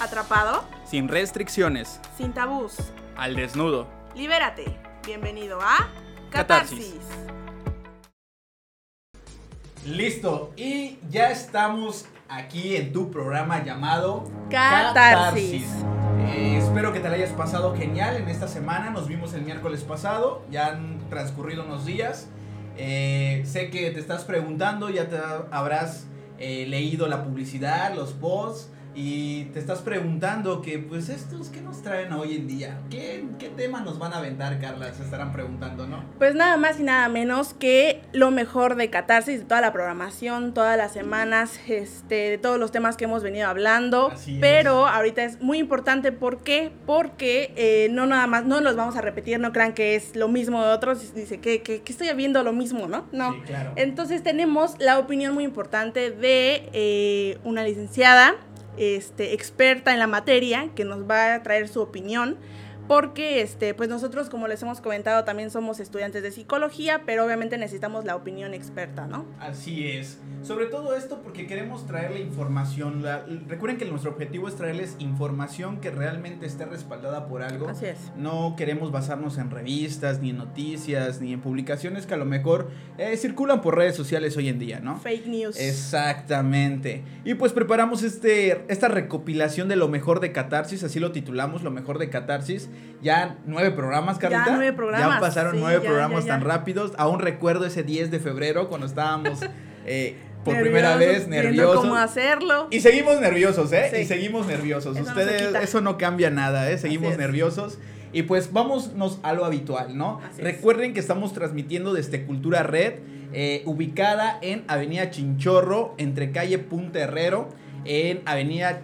Atrapado, Sin restricciones. sin tabús. Al desnudo. Libérate. Bienvenido a Catarsis. Catarsis. Listo, y ya estamos aquí en tu programa llamado Catarsis. Eh, espero que te la hayas pasado genial en esta semana. Nos vimos el miércoles pasado, ya han transcurrido unos días. Eh, sé que te estás preguntando, ya te habrás eh, leído la publicidad, los posts. Y te estás preguntando que, pues, estos, ¿qué nos traen hoy en día? ¿Qué, qué tema nos van a aventar, Carla? Se estarán preguntando, ¿no? Pues nada más y nada menos que lo mejor de Catarsis, de toda la programación, todas las semanas, este, de todos los temas que hemos venido hablando. Así es. Pero ahorita es muy importante, ¿por qué? Porque eh, no nada más, no los vamos a repetir, no crean que es lo mismo de otros. Dice que, que, que estoy viendo lo mismo, ¿no? No. Sí, claro. Entonces tenemos la opinión muy importante de eh, una licenciada, este, experta en la materia, que nos va a traer su opinión. Porque este, pues nosotros, como les hemos comentado, también somos estudiantes de psicología, pero obviamente necesitamos la opinión experta, ¿no? Así es. Sobre todo esto porque queremos traerle información. La- recuerden que nuestro objetivo es traerles información que realmente esté respaldada por algo. Así es. No queremos basarnos en revistas, ni en noticias, ni en publicaciones que a lo mejor eh, circulan por redes sociales hoy en día, ¿no? Fake news. Exactamente. Y pues preparamos este, esta recopilación de lo mejor de Catarsis, así lo titulamos, lo mejor de Catarsis. Ya nueve programas, Ya Carlita. nueve programas, Ya pasaron sí, nueve ya, programas ya, ya. tan rápidos. Aún recuerdo ese 10 de febrero cuando estábamos eh, por Nerviosos, primera vez nerviosos. cómo hacerlo. Y seguimos nerviosos, ¿eh? Sí. Y seguimos nerviosos. Eso no Ustedes, quita. eso no cambia nada, ¿eh? Seguimos nerviosos. Y pues vámonos a lo habitual, ¿no? Así es. Recuerden que estamos transmitiendo desde Cultura Red, eh, ubicada en Avenida Chinchorro, entre calle Punta Herrero, en Avenida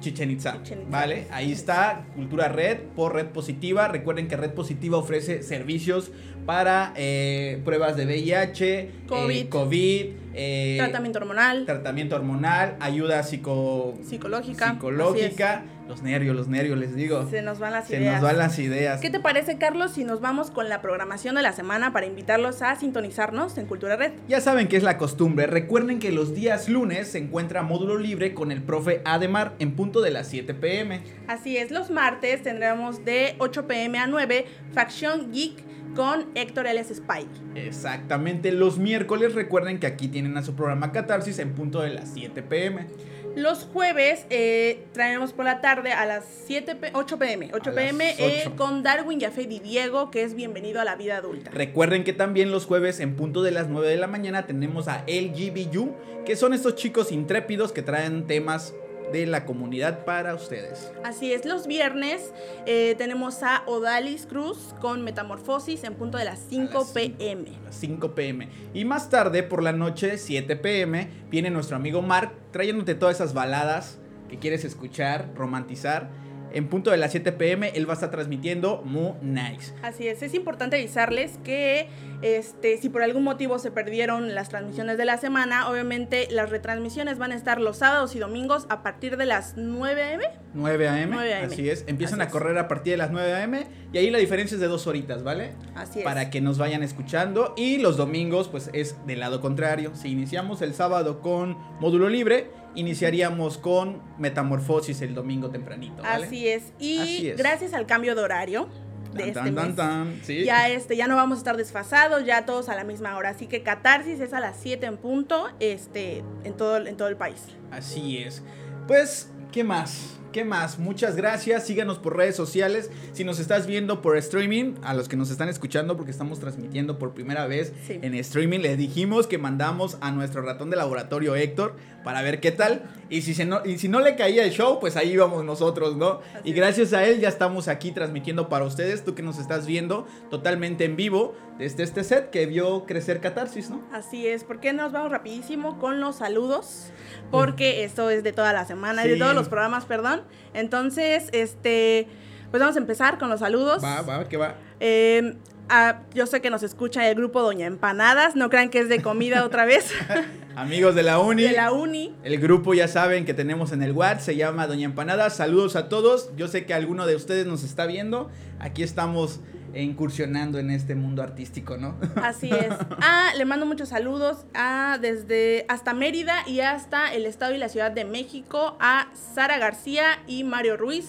Chichen Itza, Chichen Itza. ¿vale? Ahí está Cultura Red por Red Positiva. Recuerden que Red Positiva ofrece servicios para eh, pruebas de VIH, COVID. eh, COVID eh, Tratamiento hormonal, tratamiento hormonal, ayuda psico, psicológica. psicológica, los nervios, los nervios, les digo. Se nos van las Se ideas. nos van las ideas. ¿Qué te parece, Carlos, si nos vamos con la programación de la semana para invitarlos a sintonizarnos en Cultura Red? Ya saben que es la costumbre. Recuerden que los días lunes se encuentra módulo libre con el profe Ademar en punto de las 7 pm. Así es, los martes tendremos de 8 pm a 9 Faction Geek con Héctor L.S. Spike. Exactamente. Los miércoles recuerden que aquí tienen a su programa Catarsis en punto de las 7 pm. Los jueves eh, traeremos por la tarde a las 7 p 8 pm, 8 A pm las eh, 8. con Darwin Jafet y Diego, que es bienvenido a la vida adulta. Recuerden que también los jueves en punto de las 9 de la mañana tenemos a LGBU, que son estos chicos intrépidos que traen temas de la comunidad para ustedes. Así es, los viernes eh, tenemos a Odalis Cruz con Metamorfosis en punto de las 5 las cinco. pm. las 5 pm. Y más tarde, por la noche, 7 pm, viene nuestro amigo Mark trayéndote todas esas baladas que quieres escuchar, romantizar. En punto de las 7 pm, él va a estar transmitiendo Mu Nice. Así es, es importante avisarles que este, si por algún motivo se perdieron las transmisiones de la semana, obviamente las retransmisiones van a estar los sábados y domingos a partir de las 9 am. 9 am, 9 AM. así es. Empiezan Así a es. correr a partir de las 9 am y ahí la diferencia es de dos horitas, ¿vale? Así es. Para que nos vayan escuchando. Y los domingos, pues es del lado contrario. Si iniciamos el sábado con módulo libre, iniciaríamos con Metamorfosis el domingo tempranito, ¿vale? Así es. Y Así es. gracias al cambio de horario de Tan, este tan, tan, mes, tan, sí. ya este ya no vamos a estar desfasados, ya todos a la misma hora. Así que Catarsis es a las 7 en punto, este en todo en todo el país. Así es. Pues, ¿qué más? ¿Qué más? Muchas gracias. Síganos por redes sociales. Si nos estás viendo por streaming, a los que nos están escuchando, porque estamos transmitiendo por primera vez Sí. en streaming, les dijimos que mandamos a nuestro ratón de laboratorio Héctor para ver qué tal. Y si, se no, y si no le caía el show, pues ahí íbamos nosotros, ¿no? Así y gracias a él ya estamos aquí transmitiendo para ustedes, tú que nos estás viendo totalmente en vivo desde este set que vio crecer Catarsis, ¿no? Así es, ¿por qué nos vamos rapidísimo con los saludos? Porque esto es de toda la semana, y de Sí. todos los programas, perdón. Entonces, este, pues vamos a empezar con los saludos. Va, va, ¿qué va? Eh, Ah, yo sé que nos escucha el grupo Doña Empanadas, no crean que es de comida otra vez. Amigos de la uni. De la uni. El grupo ya saben que tenemos en el WhatsApp, se llama Doña Empanadas. Saludos a todos. Yo sé que alguno de ustedes nos está viendo. Aquí estamos incursionando en este mundo artístico, ¿no? Así es. Ah, le mando muchos saludos a desde hasta Mérida y hasta el estado y la ciudad de México a Sara García y Mario Ruiz.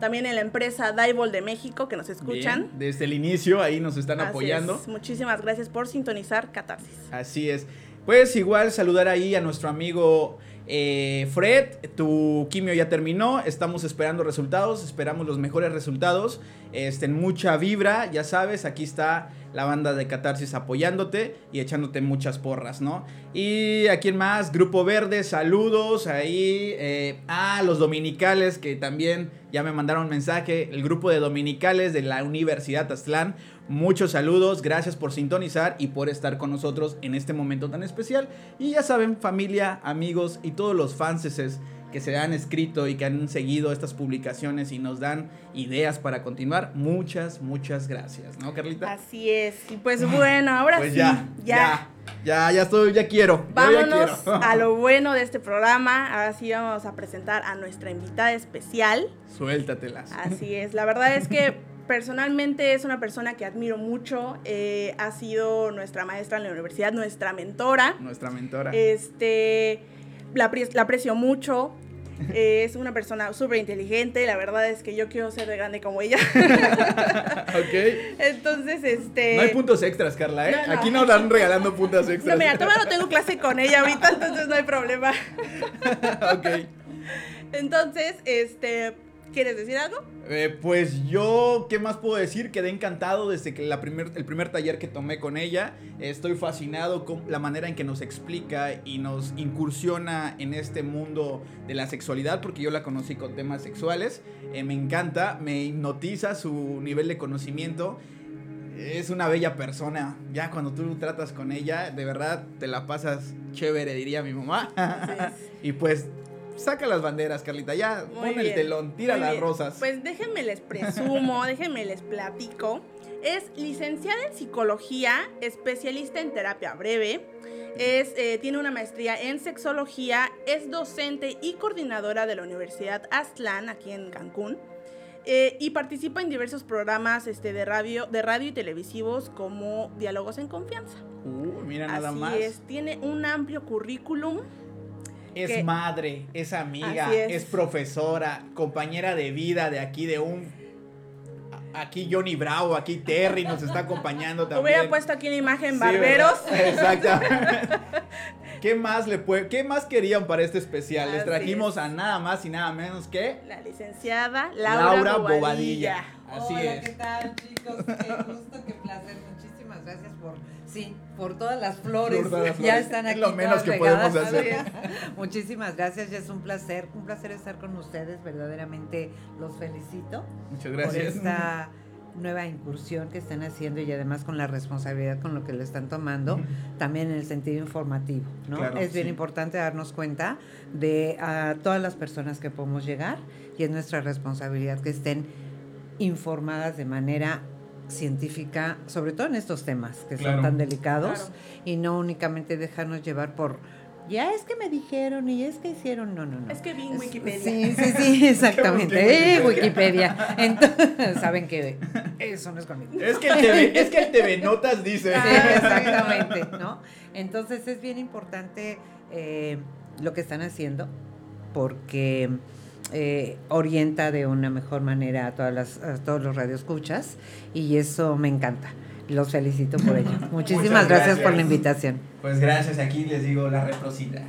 También en la empresa Daibol de México que nos escuchan. desde el inicio ahí nos están apoyando. Muchísimas gracias por sintonizar Catarsis. Así es. Pues igual saludar ahí a nuestro amigo eh, Fred, tu quimio ya terminó, estamos esperando resultados, esperamos los mejores resultados, este, mucha vibra, ya sabes, aquí está la banda de Catarsis apoyándote y echándote muchas porras, ¿no? Y a quién más, Grupo Verde, saludos ahí, eh, a los dominicales que también ya me mandaron mensaje, el grupo de dominicales de la Universidad Aztlán, Muchos saludos, gracias por sintonizar y por estar con nosotros en este momento tan especial. Y ya saben, familia, amigos y todos los fanses que se han escrito y que han seguido estas publicaciones y nos dan ideas para continuar, muchas, muchas gracias, ¿no, Carlita? Así es. Y pues bueno, ahora pues sí, ya, ya, ya, ya, estoy, ya quiero. Vámonos a lo bueno de este programa. Ahora sí vamos a presentar a nuestra invitada especial. Suéltatelas. Así es. La verdad es que personalmente es una persona que admiro mucho. Eh, ha sido nuestra maestra en la universidad, nuestra mentora. Nuestra mentora. Este, la, aprecio mucho. Eh, es una persona súper inteligente. La verdad es que yo quiero ser de grande como ella. ok. Entonces, este. No hay puntos extras, Carla, ¿eh? Aquí no están regalando puntos extras. No, mira, todavía no tengo clase con ella ahorita, entonces no hay problema. ok. Entonces, este ¿Quieres decir algo? Eh, pues yo, ¿qué más puedo decir? Quedé encantado desde que la primer, el primer taller que tomé con ella. Estoy fascinado con la manera en que nos explica y nos incursiona en este mundo de la sexualidad, porque yo la conocí con temas sexuales. Eh, me encanta, me hipnotiza su nivel de conocimiento. Es una bella persona. Ya cuando tú tratas con ella, de verdad te la pasas chévere, diría mi mamá. y pues saca las banderas, Carlita. Ya, pon el telón, tira las rosas. Pues déjenme les presumo, déjenme les platico. Es licenciada en psicología, especialista en terapia breve. Es, eh, tiene una maestría en sexología, es docente y coordinadora de la Universidad Aztlán, aquí en Cancún. Eh, y participa en diversos programas este, de, radio, de radio y televisivos como Diálogos en Confianza. Uh, mira nada Así más. Es, tiene un amplio currículum es madre, es amiga, es. profesora, compañera de vida de aquí, de un aquí Johnny Bravo, aquí Terry nos está acompañando también. Hubiera puesto aquí una imagen barberos. Exacto. ¿Qué más le puede, qué más querían para este especial? Les trajimos a nada más y nada menos que la licenciada Laura, Bobadilla. Así Hola, ¿qué tal, chicos? Qué gusto, qué placer. Muchísimas gracias por Sí, por todas las flores. Ya están aquí. Es lo menos que podemos hacer. Muchísimas gracias, ya es un placer, un placer estar con ustedes. Verdaderamente los felicito. Muchas gracias. Por esta nueva incursión que están haciendo y además con la responsabilidad con lo que le están tomando, también en el sentido informativo, ¿no? es bien importante darnos cuenta de a todas las personas que podemos llegar y es nuestra responsabilidad que estén informadas de manera científica, sobre todo en estos temas que son tan delicados, y no únicamente dejarnos llevar por ya es que me dijeron y es que hicieron, no, no, no. Es que vi en Wikipedia. Sí, sí, sí, exactamente. eh, Wikipedia. Entonces, saben que eso no es conmigo. Es que el TV, es que el TV Notas dice. Sí, exactamente, ¿no? Entonces es bien importante eh, lo que están haciendo porque eh, orienta de una mejor manera a, todas las, a todos los radioescuchas y eso me encanta. Los felicito por ello. Muchísimas gracias. por la invitación. Pues gracias, aquí les digo la reciprocidad,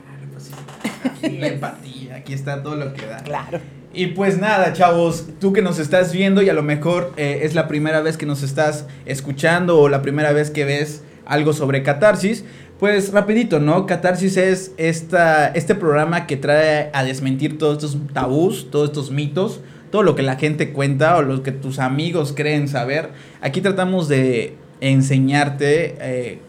la empatía, aquí está todo lo que da. Claro. Y pues nada, chavos, tú que nos estás viendo y a lo mejor eh, es la primera vez que nos estás escuchando o la primera vez que ves algo sobre catarsis, pues rapidito, ¿no? Catarsis es esta, este programa que trae a desmentir todos estos tabús, todos estos mitos, todo lo que la gente cuenta o lo que tus amigos creen saber. Aquí tratamos de enseñarte eh,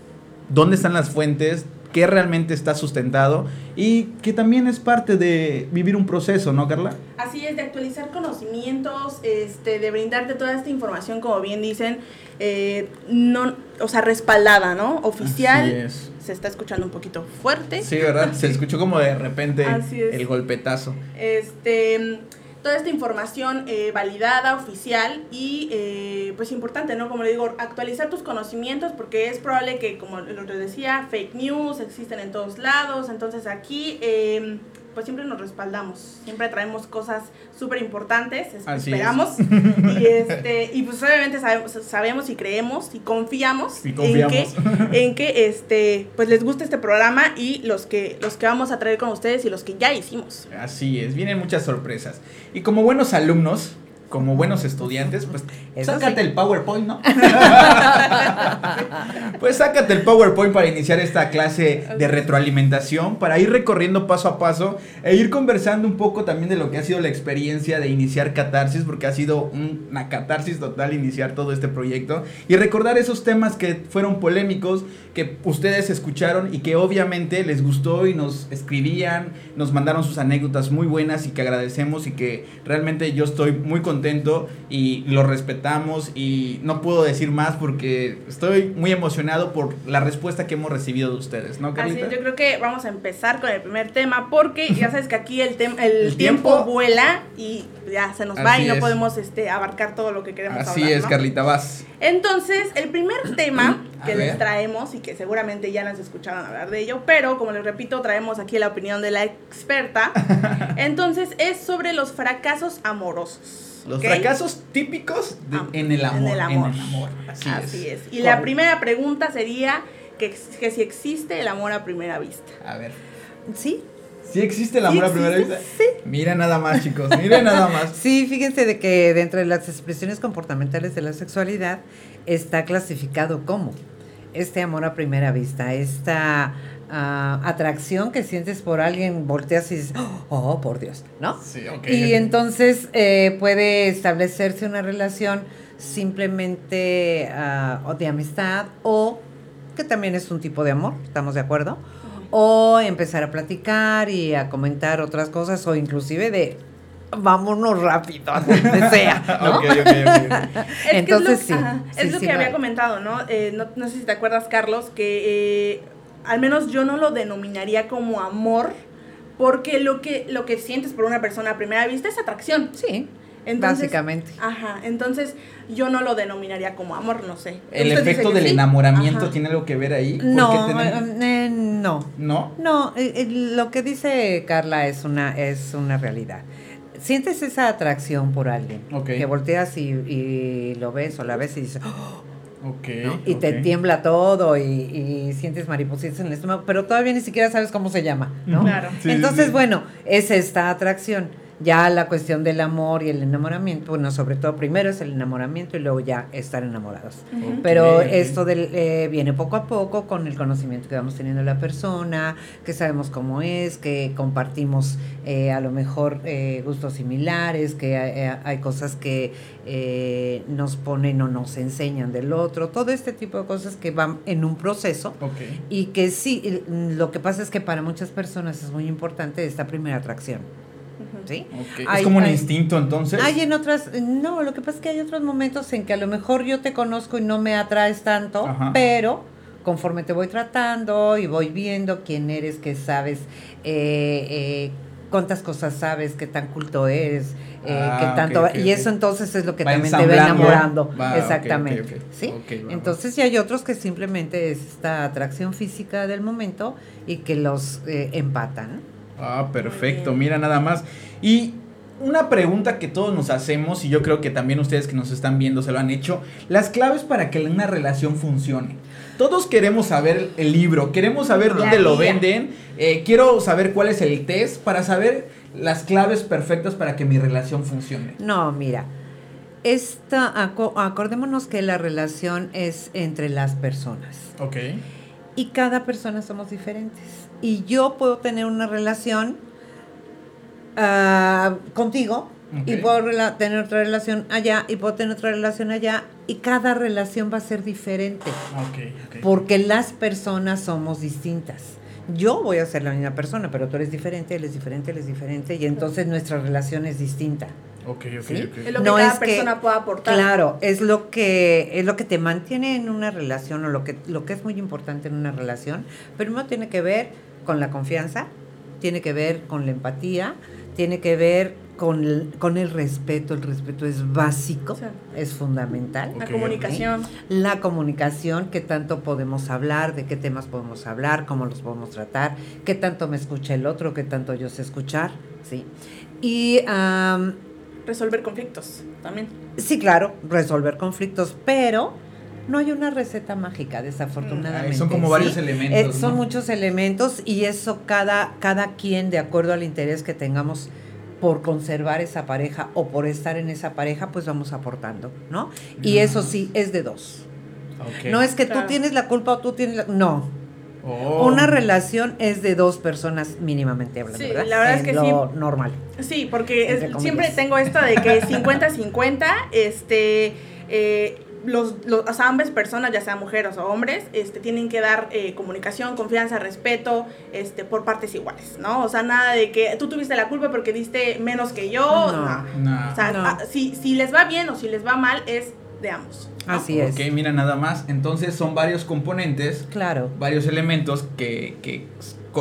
dónde están las fuentes, que realmente está sustentado y que también es parte de vivir un proceso, ¿no, Carla? Así es, de actualizar conocimientos, este, de brindarte toda esta información, como bien dicen, eh, no, o sea, respaldada, ¿no? Oficial. Así es. Se está escuchando un poquito fuerte. Sí, ¿verdad? Se escuchó como de repente el golpetazo. Este toda esta información eh, validada, oficial y eh, pues importante, ¿no? Como le digo, actualizar tus conocimientos porque es probable que, como lo decía, fake news existen en todos lados, entonces aquí eh, pues siempre nos respaldamos, siempre traemos cosas súper importantes, esperamos, y, este, y pues obviamente sabemos, sabemos y creemos y confiamos, en que, en que este, pues les guste este programa y los que, los que vamos a traer con ustedes y los que ya hicimos. Así es, vienen muchas sorpresas. Y como buenos alumnos, como buenos estudiantes, pues sácate el PowerPoint, ¿no? pues sácate el PowerPoint para iniciar esta clase de retroalimentación, para ir recorriendo paso a paso e ir conversando un poco también de lo que ha sido la experiencia de iniciar Catarsis, porque ha sido una catarsis total iniciar todo este proyecto y recordar esos temas que fueron polémicos, que ustedes escucharon y que obviamente les gustó y nos escribían, nos mandaron sus anécdotas muy buenas y que agradecemos y que realmente yo estoy muy contento contento y lo respetamos y no puedo decir más porque estoy muy emocionado por la respuesta que hemos recibido de ustedes, ¿no, Carlita? Así yo creo que vamos a empezar con el primer tema porque ya sabes que aquí el, el, tiempo, vuela y ya se nos va y no podemos este, abarcar todo lo que queremos Así es, Carlita, vas. Entonces, el primer tema que les traemos y que seguramente ya nos escucharon hablar de ello, pero como les repito, traemos aquí la opinión de la experta. Entonces, es sobre los fracasos amorosos. Los fracasos típicos en, el amor, Así, es. Y la primera pregunta sería que, que, si existe el amor a primera vista. A ver. ¿Sí? ¿Sí existe el amor a primera vista? Sí. Mira nada más, chicos, mira nada más. Sí, fíjense de que dentro de las expresiones comportamentales de la sexualidad está clasificado como este amor a primera vista, esta atracción que sientes por alguien, volteas y dices, oh, por Dios, ¿no? Sí, ok. Y entonces eh, puede establecerse una relación simplemente uh, de amistad o que también es un tipo de amor, ¿estamos de acuerdo? O empezar a platicar y a comentar otras cosas o inclusive de vámonos rápido, donde sea, ¿no? Entonces sí. es lo que había comentado, ¿no? Eh, ¿no? ¿no? sé si te acuerdas, Carlos, que eh, al menos yo no lo denominaría como amor, porque lo que, lo que sientes por una persona a primera vista es atracción. Sí. básicamente. Ajá, entonces yo no lo denominaría como amor, no sé. ¿El efecto del enamoramiento tiene algo que ver ahí? No, eh, no. ¿No? No, eh, eh, lo que dice Carla es una, es una realidad. Sientes esa atracción por alguien, que volteas y, y, lo ves o la ves y dices, oh, y te tiembla todo y, sientes maripositas en el estómago, pero todavía ni siquiera sabes cómo se llama, ¿no? Entonces, bueno, es esta atracción. Ya la cuestión del amor y el enamoramiento, bueno, sobre todo primero es el enamoramiento y luego ya estar enamorados. Pero esto del, eh, viene poco a poco con el conocimiento que vamos teniendo de la persona, que sabemos cómo es, que compartimos eh, a lo mejor eh, gustos similares, que hay, cosas que nos ponen o nos enseñan del otro, todo este tipo de cosas que van en un proceso y que sí, lo que pasa es que para muchas personas es muy importante esta primera atracción. ¿Sí? es como un instinto entonces. Hay en otras, no, lo que pasa es que hay otros momentos en que a lo mejor yo te conozco y no me atraes tanto, pero conforme te voy tratando y voy viendo quién eres, qué sabes, eh, eh, cuántas cosas sabes, qué tan culto eres, eh, ah, tanto y eso entonces es lo que también te va enamorando, exactamente, ¿sí? entonces y hay otros que simplemente es esta atracción física del momento y que los empatan. Ah, perfecto, mira nada más. Y una pregunta que todos nos hacemos, y yo creo que también ustedes que nos están viendo se lo han hecho, las claves para que una relación funcione. Todos queremos saber el libro, queremos saber dónde lo venden, eh, quiero saber cuál es el test para saber las claves perfectas para que mi relación funcione. No, mira, esta, acordémonos que la relación es entre las personas. Ok. Y cada persona somos diferentes. Y yo puedo tener una relación Ah, contigo y puedo tener otra relación allá y puedo tener otra relación allá y cada relación va a ser diferente. porque las personas somos distintas. yo voy a ser la misma persona, pero tú eres diferente, él es diferente, él es diferente, y entonces nuestra relación es distinta. Ok, ok, ¿Sí? ok. Es lo que no cada persona pueda aportar. Claro, es lo que es lo que te mantiene en una relación o lo que lo que es muy importante en una relación. Primero tiene que ver con la confianza, tiene que ver con la empatía, tiene que ver con el, con el respeto. El respeto es básico, es fundamental. La comunicación. La comunicación, qué tanto podemos hablar, de qué temas podemos hablar, cómo los podemos tratar, qué tanto me escucha el otro, qué tanto yo sé escuchar, ¿sí? Y resolver conflictos también. Sí, claro, resolver conflictos, pero no hay una receta mágica, desafortunadamente. son como varios elementos. Eh, son muchos elementos y eso cada, cada quien, de acuerdo al interés que tengamos por conservar esa pareja o por estar en esa pareja, pues vamos aportando, ¿no? Y eso sí, es de dos. No es que tú tienes la culpa o tú tienes la... No, Oh. Una relación es de dos personas mínimamente hablando, sí, La verdad es que lo normal. Sí, porque siempre tengo esto de que 50-50, este, eh, los, los, o sea, ambas personas, ya sean mujeres o hombres, este, tienen que dar eh, comunicación, confianza, respeto, este, por partes iguales, ¿no? O sea, nada de que tú tuviste la culpa porque diste menos que yo, no. no. O sea, ah, si, si les va bien o si les va mal, es de ambos. Así es. Ok, mira nada más. Entonces son varios componentes. Claro. Varios elementos que, que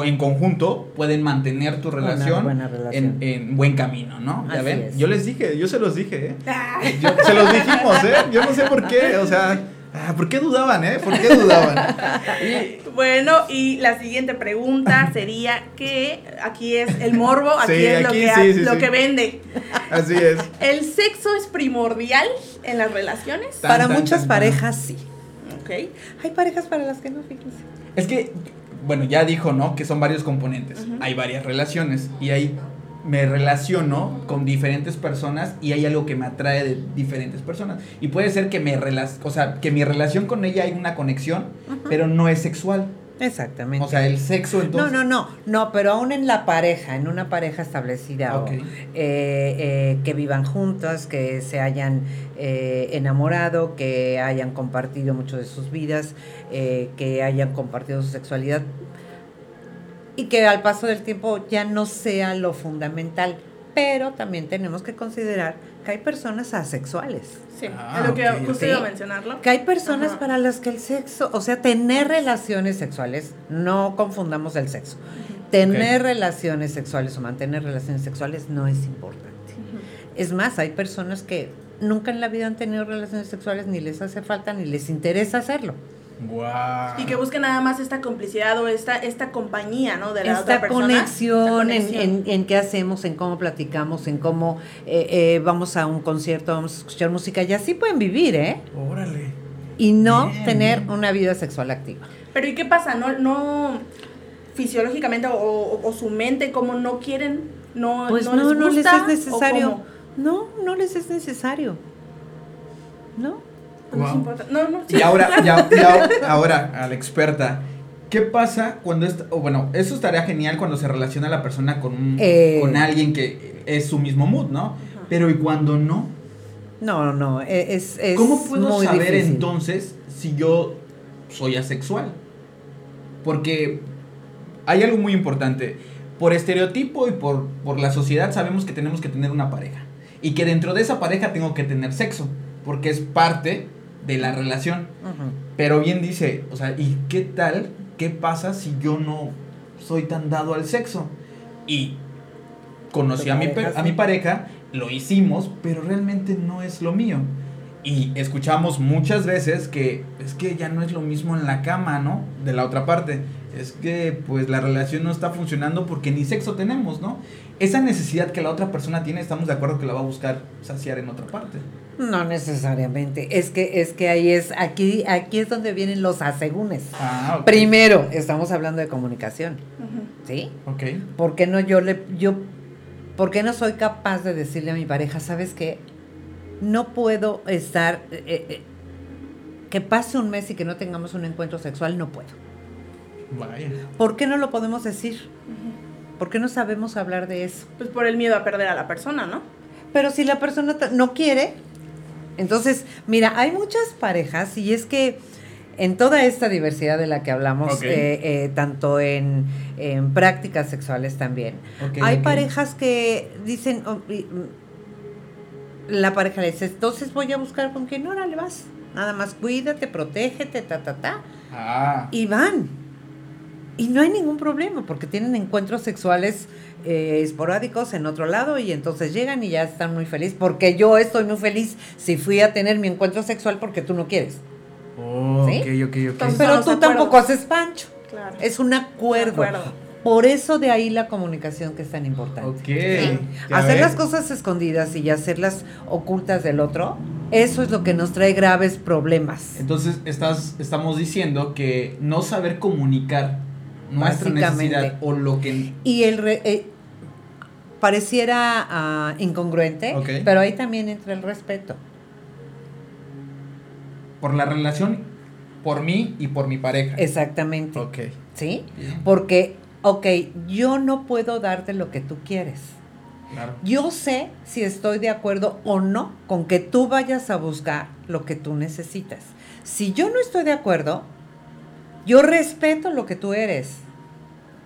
en conjunto pueden mantener tu relación, En, en, buen camino, ¿no? ¿Ya ven? Yo les dije, yo se los dije, ¿eh? Se los dijimos, ¿eh? Yo no sé por qué, o sea, Ah, ¿Por qué dudaban, eh? ¿Por qué dudaban? Bueno, y la siguiente pregunta sería que aquí es el morbo, aquí es lo, que, lo que vende. Así es. ¿El sexo es primordial en las relaciones? para muchas parejas sí. Ok. Hay parejas para las que no, fíjense. Es que, bueno, ya dijo, ¿no? Que son varios componentes. Hay varias relaciones y hay me relaciono con diferentes personas y hay algo que me atrae de diferentes personas. Y puede ser que, me o sea, que mi relación con ella hay una conexión, pero no es sexual. Exactamente. O sea, el sexo entonces... No, no, no, no, pero aún en la pareja, en una pareja establecida, eh, eh, que vivan juntas, que se hayan eh, enamorado, que hayan compartido mucho de sus vidas, que hayan compartido su sexualidad, y que al paso del tiempo ya no sea lo fundamental. Pero también tenemos que considerar que hay personas asexuales. Sí, ah, es lo que justo iba a mencionarlo. Que hay personas para las que el sexo, o sea, tener relaciones sexuales, no confundamos el sexo. Tener relaciones sexuales o mantener relaciones sexuales no es importante. Es más, hay personas que nunca en la vida han tenido relaciones sexuales, ni les hace falta, ni les interesa hacerlo. Y que busquen nada más esta complicidad o esta, esta compañía, ¿no? De la esta otra persona. Conexión, En, en, en, qué hacemos, en cómo platicamos, en cómo eh, eh, vamos a un concierto, vamos a escuchar música. Y así pueden vivir, ¿eh? Órale. Y no tener una vida sexual activa. Pero ¿y qué pasa? No, no fisiológicamente o, su mente, como no quieren, no, pues no, no, les, no les es necesario. No, no les es necesario. ¿No? Y ahora, ahora, a la experta, ¿qué pasa cuando bueno, eso estaría genial cuando se relaciona la persona con, eh. con alguien que es su mismo mood, ¿no? Pero ¿y cuando no? No, no, e, es, es ¿Cómo puedo saber entonces si yo soy asexual? Porque hay algo muy importante. Por estereotipo y por, por la sociedad sabemos que tenemos que tener una pareja. Y que dentro de esa pareja tengo que tener sexo. Porque es parte de la relación. Pero bien dice, o sea, ¿y qué tal? ¿Qué pasa si yo no soy tan dado al sexo? Y conocí a mi, a mi pareja, lo hicimos, pero realmente no es lo mío. Y escuchamos muchas veces que es que ya no es lo mismo en la cama, ¿no? De la otra parte. Es que pues la relación no está funcionando porque ni sexo tenemos, ¿no? Esa necesidad que la otra persona tiene, estamos de acuerdo que la va a buscar saciar en otra parte. No necesariamente. Es que, es que ahí es, aquí, aquí es donde vienen los asegúnes. Ah, Primero, estamos hablando de comunicación. ¿Sí? Ok. ¿Por qué no yo le, yo, por qué no soy capaz de decirle a mi pareja, sabes qué? No puedo estar, eh, eh, eh, que pase un mes y que no tengamos un encuentro sexual, no puedo. Vaya. ¿Por qué no lo podemos decir? ¿Por qué no sabemos hablar de eso? Pues por el miedo a perder a la persona, ¿no? Pero si la persona no quiere, entonces, mira, hay muchas parejas y es que en toda esta diversidad de la que hablamos, eh, eh, tanto en, prácticas sexuales también, hay parejas que dicen, oh, mm, la pareja le dice, entonces voy a buscar con quién, le vas, nada más cuídate, protégete, ta, ta, ta, ah. y van. Y no hay ningún problema porque tienen encuentros sexuales eh, esporádicos en otro lado y entonces llegan y ya están muy felices porque yo estoy muy feliz si fui a tener mi encuentro sexual porque tú no quieres. Oh, ¿Sí? Pero tú tampoco haces pancho. Es un acuerdo. Por eso de ahí la comunicación que es tan importante. Hacer las cosas escondidas y hacerlas ocultas del otro, eso es lo que nos trae graves problemas. Entonces estás, estamos diciendo que no saber comunicar nuestra necesidad o lo que... Y el... Eh, pareciera ah, incongruente, pero ahí también entra el respeto. Por la relación, por mí y por mi pareja. Exactamente. Ok. ¿Sí? Porque, ok, yo no puedo darte lo que tú quieres. Claro. Yo sé si estoy de acuerdo o no con que tú vayas a buscar lo que tú necesitas. Si yo no estoy de acuerdo, yo respeto lo que tú eres,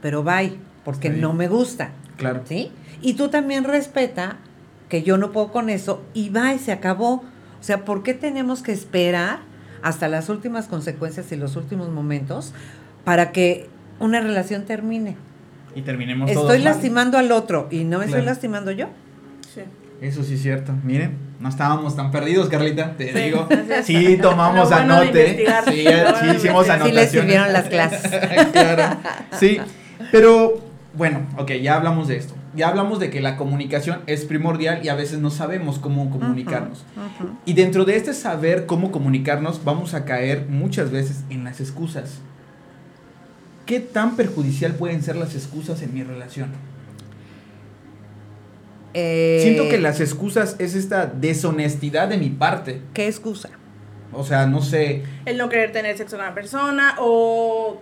pero bye, porque no me gusta. Claro. ¿Sí? Y tú también respeta que yo no puedo con eso y bye, se acabó. O sea, ¿por qué tenemos que esperar hasta las últimas consecuencias y los últimos momentos para que una relación termine? Y terminemos Estoy lastimando al otro y no me estoy lastimando yo. Eso sí es cierto. Miren, no estábamos tan perdidos, Carlita, te digo. Sí, tomamos anote. Sí, sí, hicimos anotaciones. Sí les sirvieron las clases. claro. Sí, pero bueno, ok, ya hablamos de esto. Ya hablamos de que la comunicación es primordial y a veces no sabemos cómo comunicarnos. Y dentro de este saber cómo comunicarnos, vamos a caer muchas veces en las excusas. ¿Qué tan perjudicial pueden ser las excusas en mi relación? Eh, Siento que las excusas es esta deshonestidad de mi parte. ¿Qué excusa? O sea, no sé. El no querer tener sexo con una persona o.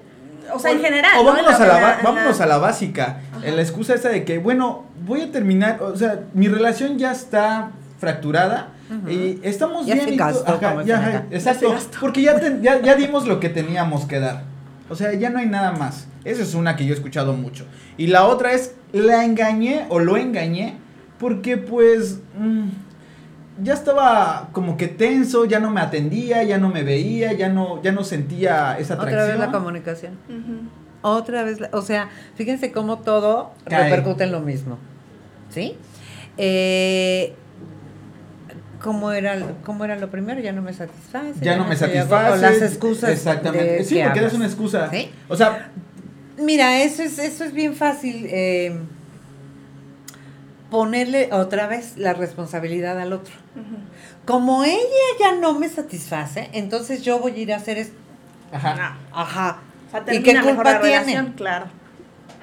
O sea, en general. O vámonos, a, la, vámonos a la básica. La excusa esta de que, bueno, voy a terminar. O sea, mi relación ya está fracturada. Y estamos ya bien. Se gastó, ya, exacto. Porque ya, ya, ya dimos lo que teníamos que dar. O sea, ya no hay nada más. Esa es una que yo he escuchado mucho. Y la otra es, la engañé o lo engañé porque pues mm, ya estaba como que tenso, ya no me atendía, ya no me veía, ya no, ya no sentía esa atracción. Otra vez la comunicación. Otra vez, o sea, fíjense cómo todo repercute en lo mismo. ¿Sí? Eh, ¿Cómo era, ¿Cómo era lo primero? Ya no me satisface. Ya, no me satisface. las excusas. Exactamente. sí, porque eres una excusa. ¿Sí? O sea. Mira, eso es, eso es bien fácil. Eh, ponerle otra vez la responsabilidad al otro. Como ella ya no me satisface, entonces yo voy a ir a hacer esto. Ajá. Ajá. ¿Y qué culpa tiene? Claro.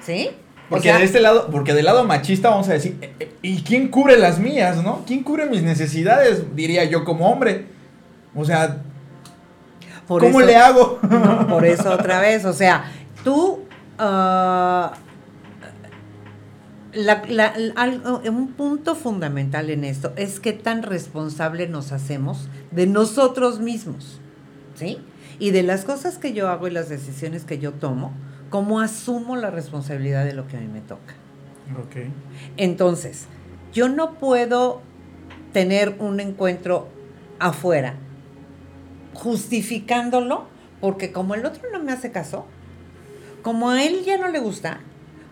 ¿Sí? Porque de este lado, porque del lado machista vamos a decir, eh, eh, ¿y quién cubre las mías, no? ¿Quién cubre mis necesidades? Diría yo como hombre. O sea, ¿cómo le hago? por eso otra vez, o sea, tú uh, la, un punto fundamental en esto es que tan responsable nos hacemos de nosotros mismos, ¿sí? Y de las cosas que yo hago y las decisiones que yo tomo, como asumo la responsabilidad de lo que a mí me toca. Ok. Entonces, yo no puedo tener un encuentro afuera justificándolo porque como el otro no me hace caso, como a él ya no le gusta,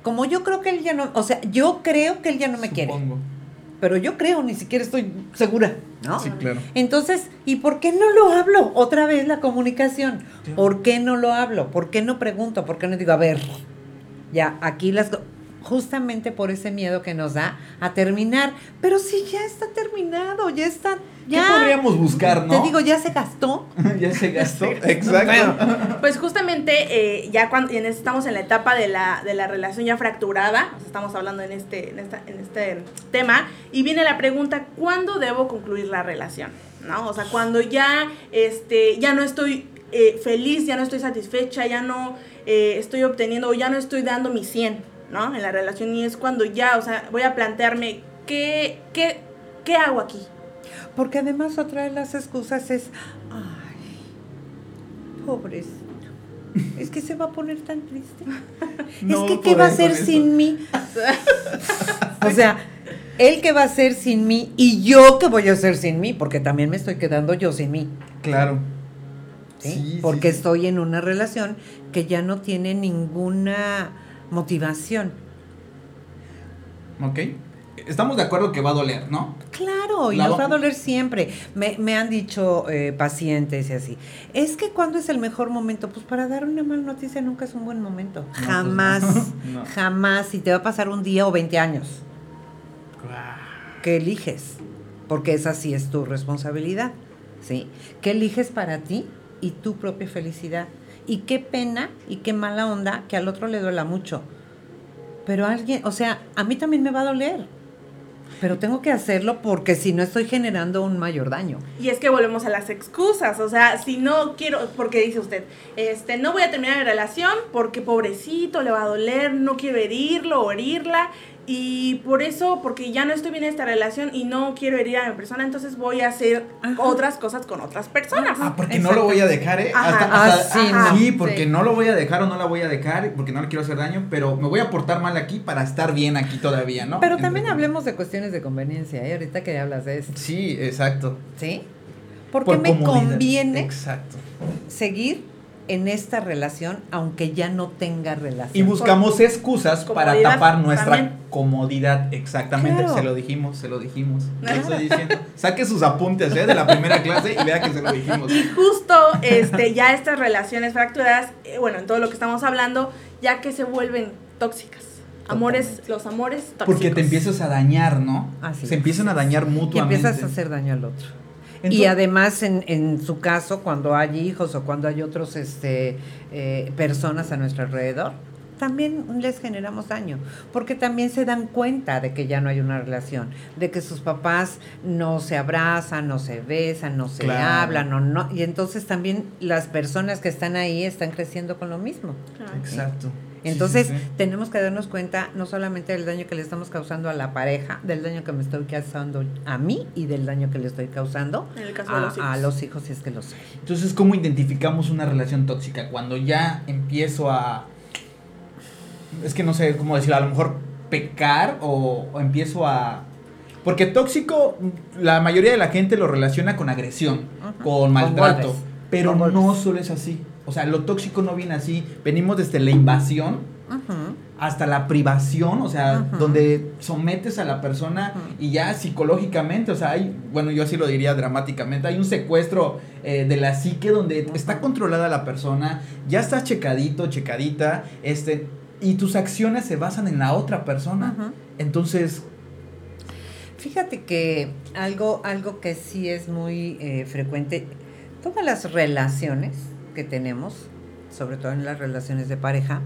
como yo creo que él ya no, o sea, yo creo que él ya no me quiere. Pero yo creo, ni siquiera estoy segura, ¿no? Sí, claro. Entonces, ¿y por qué no lo hablo? Otra vez la comunicación. ¿Por qué no lo hablo? ¿Por qué no pregunto? ¿Por qué no digo, a ver, ya, aquí las justamente por ese miedo que nos da a terminar. Pero si ya está terminado, ya está. Ya, ¿Qué podríamos buscar, no? Te digo, ya se gastó. ya se gastó, exacto. pues justamente eh, ya cuando estamos en la etapa de la, de la relación ya fracturada, estamos hablando en este, en, esta, en este tema, y viene la pregunta, ¿cuándo debo concluir la relación? ¿No? O sea, cuando ya, este, ya no estoy eh, feliz, ya no estoy satisfecha, ya no eh, estoy obteniendo o ya no estoy dando mi 100. ¿No? En la relación y es cuando ya, o sea, voy a plantearme qué, qué, qué hago aquí. Porque además otra de las excusas es, ay, pobrecito. Es que se va a poner tan triste. es que, ¿qué va a hacer sin mí? o sea, él que va a hacer sin mí y yo que voy a hacer sin mí, porque también me estoy quedando yo sin mí. Claro. ¿Sí? porque estoy en una relación que ya no tiene ninguna motivación. Ok. Estamos de acuerdo que va a doler, ¿no? Claro, y nos va a doler siempre. Me, han dicho eh, pacientes y así. Es que cuando es el mejor momento, pues para dar una mala noticia nunca es un buen momento. Pues jamás, jamás. Y te va a pasar un día o 20 años. ¿Qué eliges? Porque esa sí es tu responsabilidad. ¿Sí? ¿Qué eliges para ti y tu propia felicidad? Y qué pena y qué mala onda que al otro le duela mucho. Pero alguien, o sea, a mí también me va a doler. Pero tengo que hacerlo porque si no estoy generando un mayor daño. Y es que volvemos a las excusas, o sea, si no quiero, porque dice usted, este, no voy a terminar la relación porque pobrecito le va a doler, no quiero herirlo o herirla, y por eso, porque ya no estoy bien en esta relación y no quiero herir a mi persona, entonces voy a hacer otras cosas con otras personas. Ah, porque no lo voy a dejar, ¿eh? ah, sí, porque no lo voy a dejar o no la voy a dejar, porque no le quiero hacer daño, pero me voy a portar mal aquí para estar bien aquí todavía, ¿no? Pero también hablemos de cuestiones de conveniencia, ¿eh? Ahorita que hablas de eso. Sí, exacto. ¿Sí? Porque me conviene exacto. seguir en esta relación, aunque ya no tenga relación. Y buscamos excusas para tapar nuestra comodidad. Exactamente, se lo dijimos, se lo dijimos. Saque sus apuntes ¿eh? de la primera clase y vea que se lo dijimos. Y justo este, ya estas relaciones fracturadas, eh, bueno, en todo lo que estamos hablando, ya que se vuelven tóxicas. Amores, los amores tóxicos. Porque te empiezas a dañar, ¿no? se empiezan a dañar mutuamente. Y empiezas a hacer daño al otro y además, en, en, su caso, cuando hay hijos o cuando hay otros este, eh, personas a nuestro alrededor, también les generamos daño, porque también se dan cuenta de que ya no hay una relación, de que sus papás no se abrazan, no se besan, no se hablan, o no, y entonces también las personas que están ahí están creciendo con lo mismo. Exacto. Entonces, tenemos que darnos cuenta no solamente del daño que le estamos causando a la pareja, del daño que me estoy causando a mí y del daño que le estoy causando a, los hijos, si es que los hay. Entonces, ¿cómo identificamos una relación tóxica? Cuando ya empiezo a... Es que no sé cómo decirlo, a lo mejor pecar o, empiezo a... Porque tóxico, la mayoría de la gente lo relaciona con agresión, con maltrato, pero no solo es así. O sea, lo tóxico no viene así. Venimos desde la invasión hasta la privación, o sea, donde sometes a la persona y ya psicológicamente, o sea, hay, bueno, yo así lo diría dramáticamente, hay un secuestro eh, de la psique donde está controlada la persona, ya está checadito, checadita, este, y tus acciones se basan en la otra persona. Entonces, Fíjate que algo, algo que sí es muy eh, frecuente, todas las relaciones que tenemos, sobre todo en las relaciones de pareja,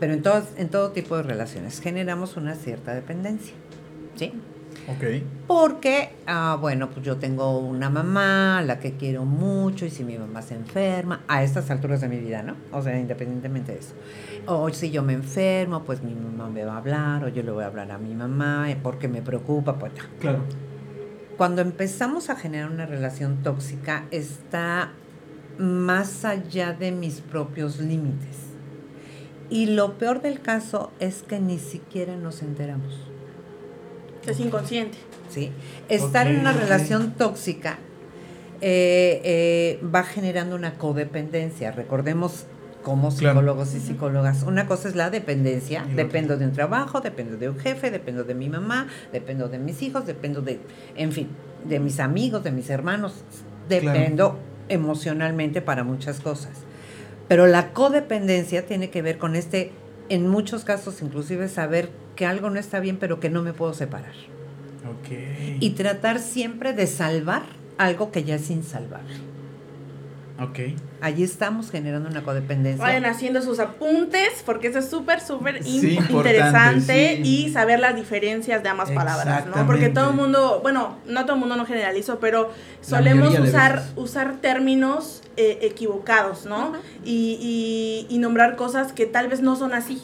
pero en, todo, en todo tipo de relaciones, generamos una cierta dependencia. ¿Sí? Ok. Porque, ah, bueno, pues yo tengo una mamá, la que quiero mucho, y si mi mamá se enferma, a estas alturas de mi vida, ¿no? O sea, independientemente de eso. O si yo me enfermo, pues mi mamá me va a hablar, o yo le voy a hablar a mi mamá, eh, porque me preocupa, pues Claro. Cuando empezamos a generar una relación tóxica, está más allá de mis propios límites. Y lo peor del caso es que ni siquiera nos enteramos. Es inconsciente. Sí. Estar en una relación tóxica eh, eh, va generando una codependencia. Recordemos como psicólogos y psicólogas. Una cosa es la dependencia, dependo de un trabajo, dependo de un jefe, dependo de mi mamá, dependo de mis hijos, dependo de, en fin, de mis amigos, de mis hermanos, dependo emocionalmente para muchas cosas. Pero la codependencia tiene que ver con este, en muchos casos inclusive saber que algo no está bien, pero que no me puedo separar. Y tratar siempre de salvar algo que ya es insalvable. Ok. Allí estamos generando una codependencia. Vayan haciendo sus apuntes, porque eso es súper, súper interesante y saber las diferencias de ambas palabras, ¿no? Porque todo el mundo, bueno, no todo el mundo no generalizo, pero solemos usar, usar términos eh, equivocados, ¿no? y, y, y nombrar cosas que tal vez no son así.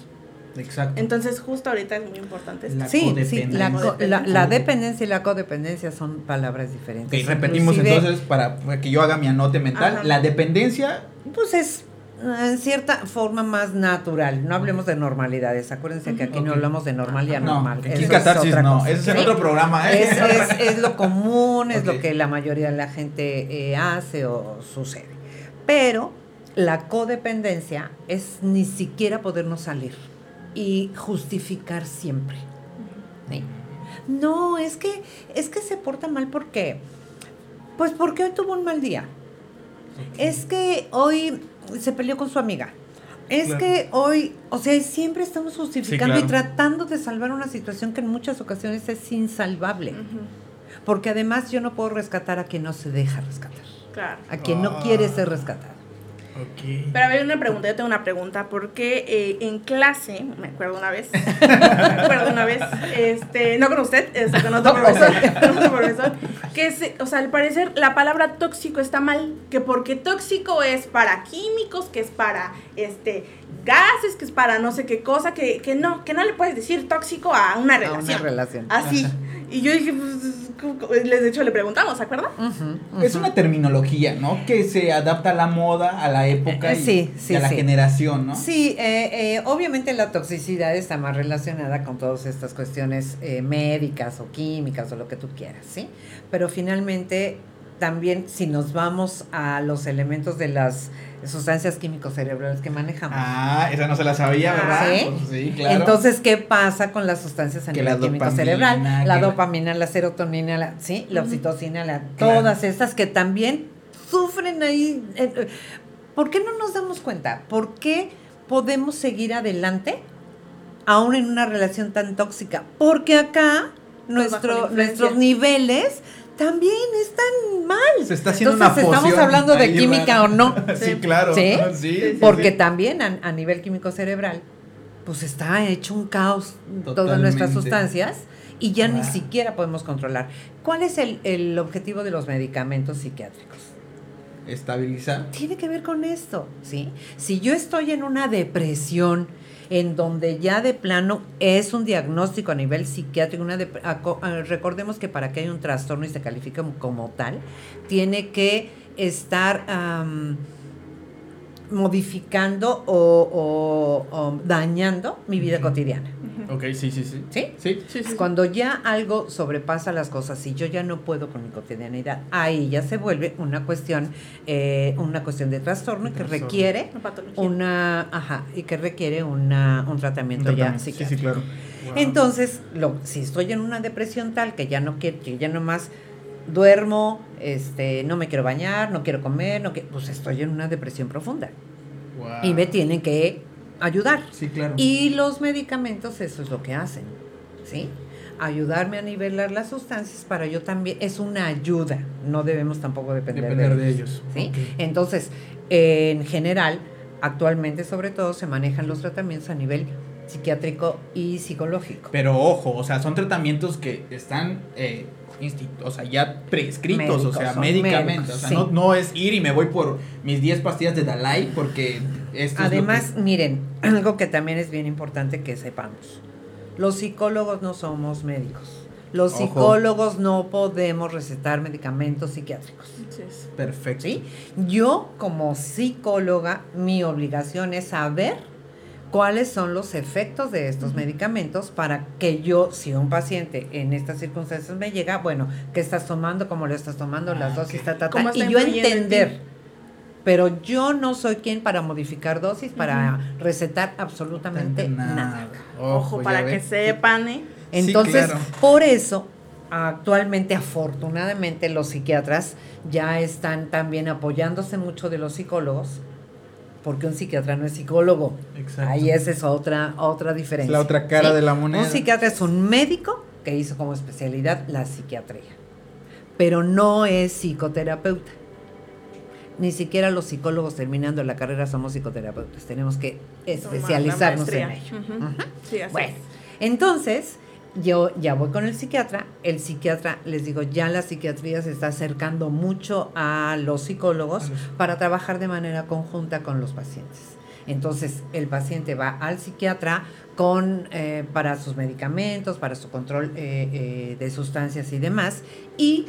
Exacto. Entonces, justo ahorita es muy importante esto. sí, sí, la, dependencia y la codependencia son palabras diferentes. Y repetimos entonces para que yo haga mi anote mental. La dependencia... Pues es en cierta forma más natural. No hablemos de normalidades. Acuérdense que aquí no hablamos de normal y anormal. No, aquí catarsis no. Ese es en otro programa. ¿eh? Es, lo común, es lo que la mayoría de la gente eh, hace o sucede. Pero la codependencia es ni siquiera podernos salir y justificar siempre. No, es que, es que se porta mal porque, pues porque hoy tuvo un mal día. Es que hoy se peleó con su amiga. Es que hoy, o sea, siempre estamos justificando y tratando de salvar una situación que en muchas ocasiones es insalvable. Porque además yo no puedo rescatar a quien no se deja rescatar. A quien no quiere ser rescatado. Pero a ver, una pregunta, yo tengo una pregunta, porque eh, en clase, me acuerdo una vez, me acuerdo una vez, este, no con usted, este, con otro profesor, profesor, que se, o sea, al parecer la palabra tóxico está mal, que porque tóxico es para químicos, que es para, este, gases, que es para no sé qué cosa, que, que no, que no le puedes decir tóxico a una relación. A una relación. Así. Y yo dije, pues, les de hecho le preguntamos, ¿se acuerdan? Es una terminología, ¿no? Que se adapta a la moda, a la época y, a la generación, ¿no? Sí, eh, eh, obviamente la toxicidad está más relacionada con todas estas cuestiones eh, médicas o químicas o lo que tú quieras, ¿sí? Pero finalmente también si nos vamos a los elementos de las sustancias químicos cerebrales que manejamos. Ah, esa no se la sabía, ah, ¿verdad? ¿Sí? Pues sí, claro. Entonces, ¿qué pasa con las sustancias a nivel químico cerebral? La dopamina, la serotonina, la, ¿sí? la oxitocina, la, todas estas que también sufren ahí. Eh, eh, ¿Por qué no nos damos cuenta? ¿Por qué podemos seguir adelante aún en una relación tan tóxica? Porque acá nuestro, nuestros niveles también están mal. Se está haciendo Entonces, una estamos hablando de química o no. sí, claro. ¿Sí? Porque también a, nivel químico cerebral, pues está hecho un caos todas nuestras sustancias y ya ni siquiera podemos controlar. ¿Cuál es el, el objetivo de los medicamentos psiquiátricos? Estabilizar. Tiene que ver con esto, ¿sí? Si yo estoy en una depresión, en donde ya de plano es un diagnóstico a nivel psiquiátrico. Una recordemos que para que haya un trastorno y se califique como tal, tiene que estar modificando o, dañando mi vida cotidiana. Ok, sí, sí, sí. ¿Sí? Sí, sí, Cuando ya algo sobrepasa las cosas y yo ya no puedo con mi cotidianidad, ahí ya se vuelve una cuestión, eh, una cuestión de trastorno, que requiere una, ajá, y que requiere una, un tratamiento, ya Sí, sí, claro. Entonces, lo, si estoy en una depresión tal que ya no quiero, que ya no más duermo, este, no me quiero bañar, no quiero comer, no pues estoy en una depresión profunda. Y me tienen que ayudar. Sí, claro. Y los medicamentos eso es lo que hacen, ¿sí? Ayudarme a nivelar las sustancias para yo también, es una ayuda, no debemos tampoco depender, de, ellos. ¿sí? Entonces, en general, actualmente sobre todo se manejan los tratamientos a nivel psiquiátrico y psicológico. Pero ojo, o sea, son tratamientos que están... Eh, o sea, ya prescritos, o sea, médicamente. o sea, no, no, es ir y me voy por mis 10 pastillas de Dalai porque esto Además, miren, algo que también es bien importante que sepamos. Los psicólogos no somos médicos. Los psicólogos no podemos recetar medicamentos psiquiátricos. Perfecto. ¿Sí? Yo, como psicóloga, mi obligación es saber cuáles son los efectos de estos medicamentos para que yo, si un paciente en estas circunstancias me llega, bueno, ¿qué estás tomando? ¿Cómo lo estás tomando? las ah, dosis, ta, ta, ta, y yo entender. Pero yo no soy quien para modificar dosis, para recetar absolutamente nada. Ojo, para que sepan, ¿eh? Entonces, por eso, actualmente, afortunadamente, los psiquiatras ya están también apoyándose mucho de los psicólogos porque un psiquiatra no es psicólogo. Exacto. Ahí esa es otra, otra diferencia. la otra cara de la moneda. Un psiquiatra es un médico que hizo como especialidad la psiquiatría, pero no es psicoterapeuta. Ni siquiera los psicólogos terminando la carrera somos psicoterapeutas. Tenemos que especializarnos en ello. Sí, así bueno, entonces, yo ya voy con el psiquiatra, el psiquiatra, les digo, ya la psiquiatría se está acercando mucho a los psicólogos para trabajar de manera conjunta con los pacientes. Entonces, el paciente va al psiquiatra con eh, para sus medicamentos, para su control eh, eh, de sustancias y demás, y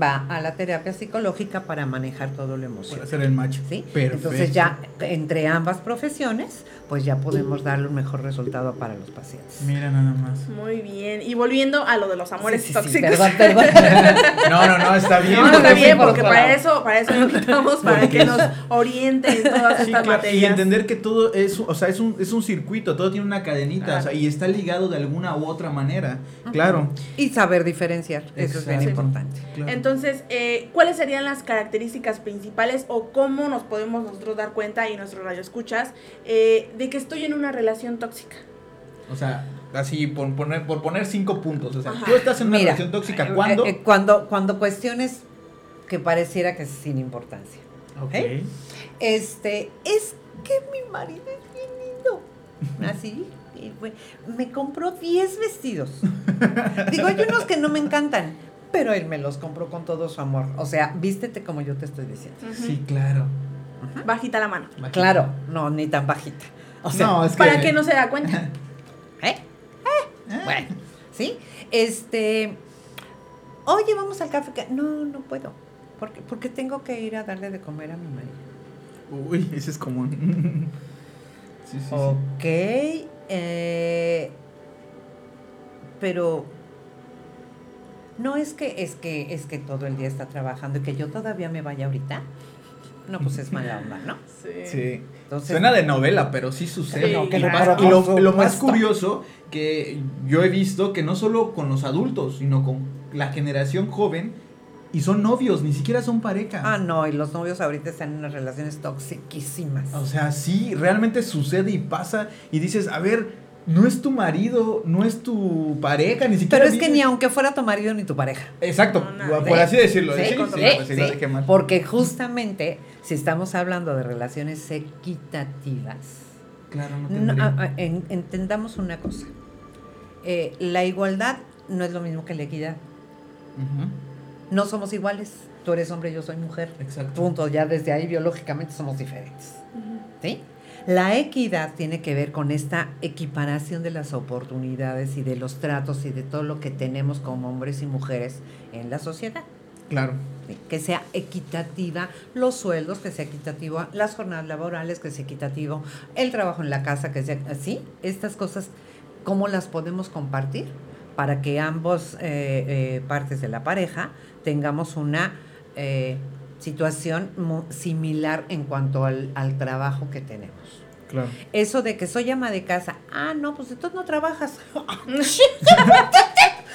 va a la terapia psicológica para manejar todo lo emocional. Para hacer el match. ¿sí? Entonces ya entre ambas profesiones, pues ya podemos darle un mejor resultado para los pacientes. Mira nada más. Muy bien. Y volviendo a lo de los amores Sí, sí, sí, tóxicos. perdón, perdón. No, no, no, está bien. No, está bien, por porque para eso, para eso lo invitamos, para que nos oriente en todas Sí, estas claro, y entender que todo es, o sea, es un, es un circuito, todo tiene una cadenita, o sea, y está ligado de alguna u otra manera. Claro. Y saber diferenciar, eso es bien importante. claro. Entonces, eh, ¿cuáles serían las características principales o cómo nos podemos nosotros dar cuenta y nuestros radioescuchas eh, de que estoy en una relación tóxica? O sea, así por poner, por poner cinco puntos. O sea, Ajá. tú estás en una Mira, relación tóxica eh, cuando. eh, cuando, cuando cuestiones que pareciera que es sin importancia. Ok. ¿eh? Este, es que mi marido es bien lindo. Así. Me compró 10 vestidos. Digo, hay unos que no me encantan, pero él me los compró con todo su amor. O sea, vístete como yo te estoy diciendo. Sí, claro. Bajita la mano. Claro, no, ni tan bajita. O sea, no, es que. Para que no se da cuenta. ¿eh? Bueno, ¿sí? Este, oye, vamos al café. No, no puedo. Porque, porque tengo que ir a darle de comer a mi marido. Uy, ese es común. sí, sí, sí. Ok, eh, pero no es que es que es que todo el día está trabajando y que yo todavía me vaya ahorita. No, pues es mala onda, ¿no? Sí. Entonces, Suena de novela, pero sí sucede. Sí, No, que y, más- lo, más curioso que yo he visto que no solo con los adultos, sino con la generación joven, y son novios, ni siquiera son pareja. Ah, no, y los novios ahorita están en unas relaciones toxiquísimas. O sea, sí, realmente sucede y pasa, y dices, a ver, no es tu marido, no es tu pareja, ni siquiera. Pero es que ni aunque fuera tu marido ni tu pareja. Exacto, No, por así decirlo. Sí, Sí, sí, con sí, todo. sí, Sí, no dejé mal. Porque justamente si estamos hablando de relaciones equitativas, Claro, no no, tendría. a- a- en- entendamos una cosa. Eh, la igualdad no es lo mismo que la equidad. No somos iguales. Tú eres hombre, yo soy mujer. Exacto. Punto. Ya desde ahí biológicamente somos diferentes. ¿Sí? La equidad tiene que ver con esta equiparación de las oportunidades y de los tratos y de todo lo que tenemos como hombres y mujeres en la sociedad. Claro. Que sea equitativa los sueldos, que sea equitativo las jornadas laborales, que sea equitativo el trabajo en la casa, que sea así. Estas cosas, ¿cómo las podemos compartir? Para que ambos eh, eh, partes de la pareja tengamos una eh, situación similar en cuanto al, al trabajo que tenemos. Claro. Eso de que soy ama de casa, ah, no, pues entonces no trabajas.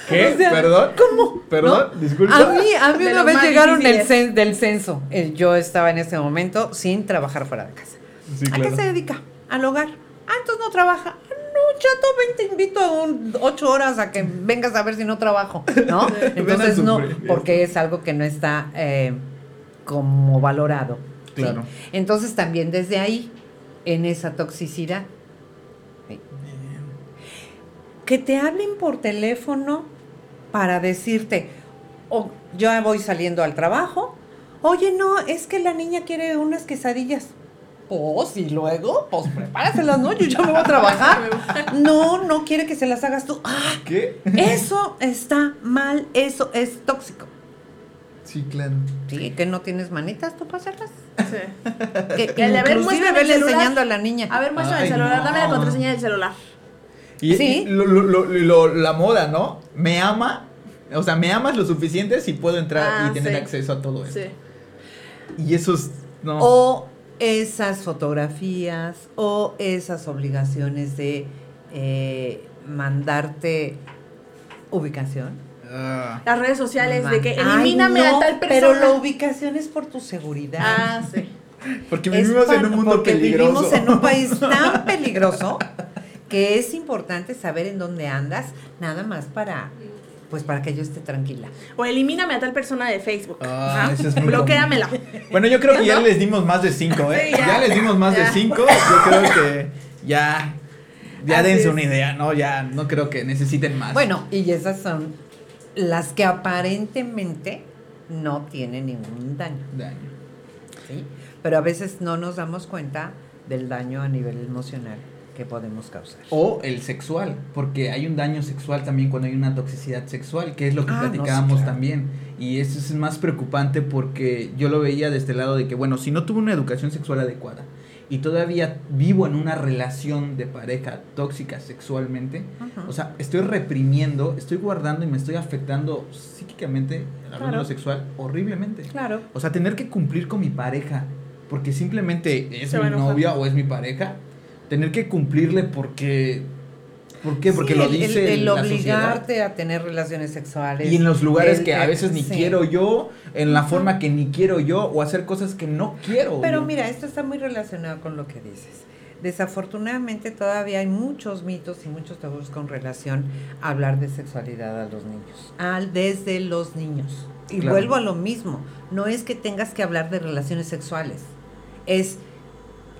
¿Qué? O sea, ¿Perdón? ¿Cómo? ¿Perdón? Disculpa. A mí, a mí una vez llegaron el cen- del censo. Eh, Yo estaba en ese momento sin trabajar fuera de casa. Sí, ¿A qué se dedica? Al hogar. Ah, entonces no trabaja. "Ah, No, chato, ven, te invito a un, ocho horas a que vengas a ver si no trabajo. ¿No? Entonces no, porque es algo que no está eh, como valorado. ¿sí? Claro. Entonces también desde ahí, en esa toxicidad. Que te hablen por teléfono para decirte, o yo voy saliendo al trabajo, oye, no, es que la niña quiere unas quesadillas. Pues, y luego, pues prepáraselas, ¿no? Yo ya me voy a trabajar. No, no quiere que se las hagas tú. Ah, ¿Qué? eso está mal, eso es tóxico. Sí, claro. Sí, que no tienes manitas tú para hacerlas. Sí. Que El de, a ver, muéstrame el enseñando a la niña. A ver, muéstrame Ay, el celular, no. dame la contraseña del celular. Y, Sí. y lo- lo- lo- lo- la moda, ¿no? Me ama. O sea, me amas lo suficiente si puedo entrar Ah, y tener sí. acceso a todo eso. Sí. Y eso es. No. O esas fotografías o esas obligaciones de eh, mandarte ubicación. Ah, Las redes sociales de que Ay, elimíname no, a tal persona. Pero la ubicación es por tu seguridad. Ah, sí. porque vivimos en un mundo porque peligroso. Vivimos en un país tan peligroso que es importante saber en dónde andas, nada más para, pues para que yo esté tranquila. O elimíname a tal persona de Facebook. Ah, ¿no? ese es muy Bloquéamela. Bueno, yo creo que ya les dimos más de cinco, ¿eh? Sí, ya. ya. les dimos más de cinco. Yo creo que ya. Ya Así dense es. una idea, ¿no? Ya no creo que necesiten más. Bueno, y esas son las que aparentemente no tienen ningún daño. Daño. ¿sí? Pero a veces no nos damos cuenta del daño a nivel emocional que podemos causar. O el sexual, porque hay un daño sexual también cuando hay una toxicidad sexual, que es lo que ah, platicábamos también. Y eso es más preocupante porque yo lo veía de este lado de que, bueno, si no tuve una educación sexual adecuada y todavía vivo en una relación de pareja tóxica sexualmente, o sea, estoy reprimiendo, estoy guardando y me estoy afectando psíquicamente, hablando claro. sexual, horriblemente. Claro. O sea, tener que cumplir con mi pareja porque simplemente es mi novia o es mi pareja tener que cumplirle porque ¿Por qué? Porque lo dice el, el obligarte a tener relaciones sexuales. Y en los lugares que a veces ni quiero yo, en la forma que ni quiero yo, o hacer cosas que no quiero. Pero mira, esto está muy relacionado con lo que dices. Desafortunadamente todavía hay muchos mitos y muchos tabús con relación a hablar de sexualidad a los niños. Al, desde los niños. Y vuelvo a lo mismo. No es que tengas que hablar de relaciones sexuales. Es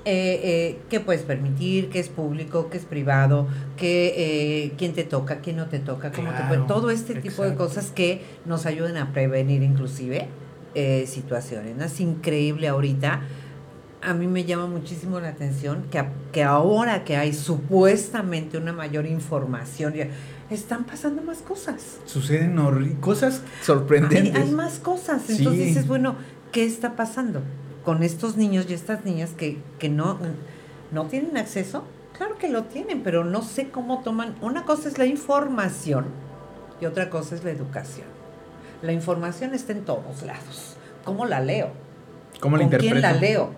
eh, eh, qué puedes permitir, qué es público, qué es privado, qué, eh, quién te toca, quién no te toca, cómo te todo este tipo de cosas que nos ayuden a prevenir inclusive eh, situaciones. Es increíble ahorita. A mí me llama muchísimo la atención que, que ahora que hay supuestamente una mayor información, están pasando más cosas. Suceden cosas sorprendentes. Hay, más cosas. Entonces dices, bueno, ¿qué está pasando? Con estos niños y estas niñas que, que no, no tienen acceso? Claro que lo tienen, pero no sé cómo toman. Una cosa es la información y otra cosa es la educación. La información está en todos lados. ¿Cómo la leo? ¿Cómo la interpreto? quién la leo?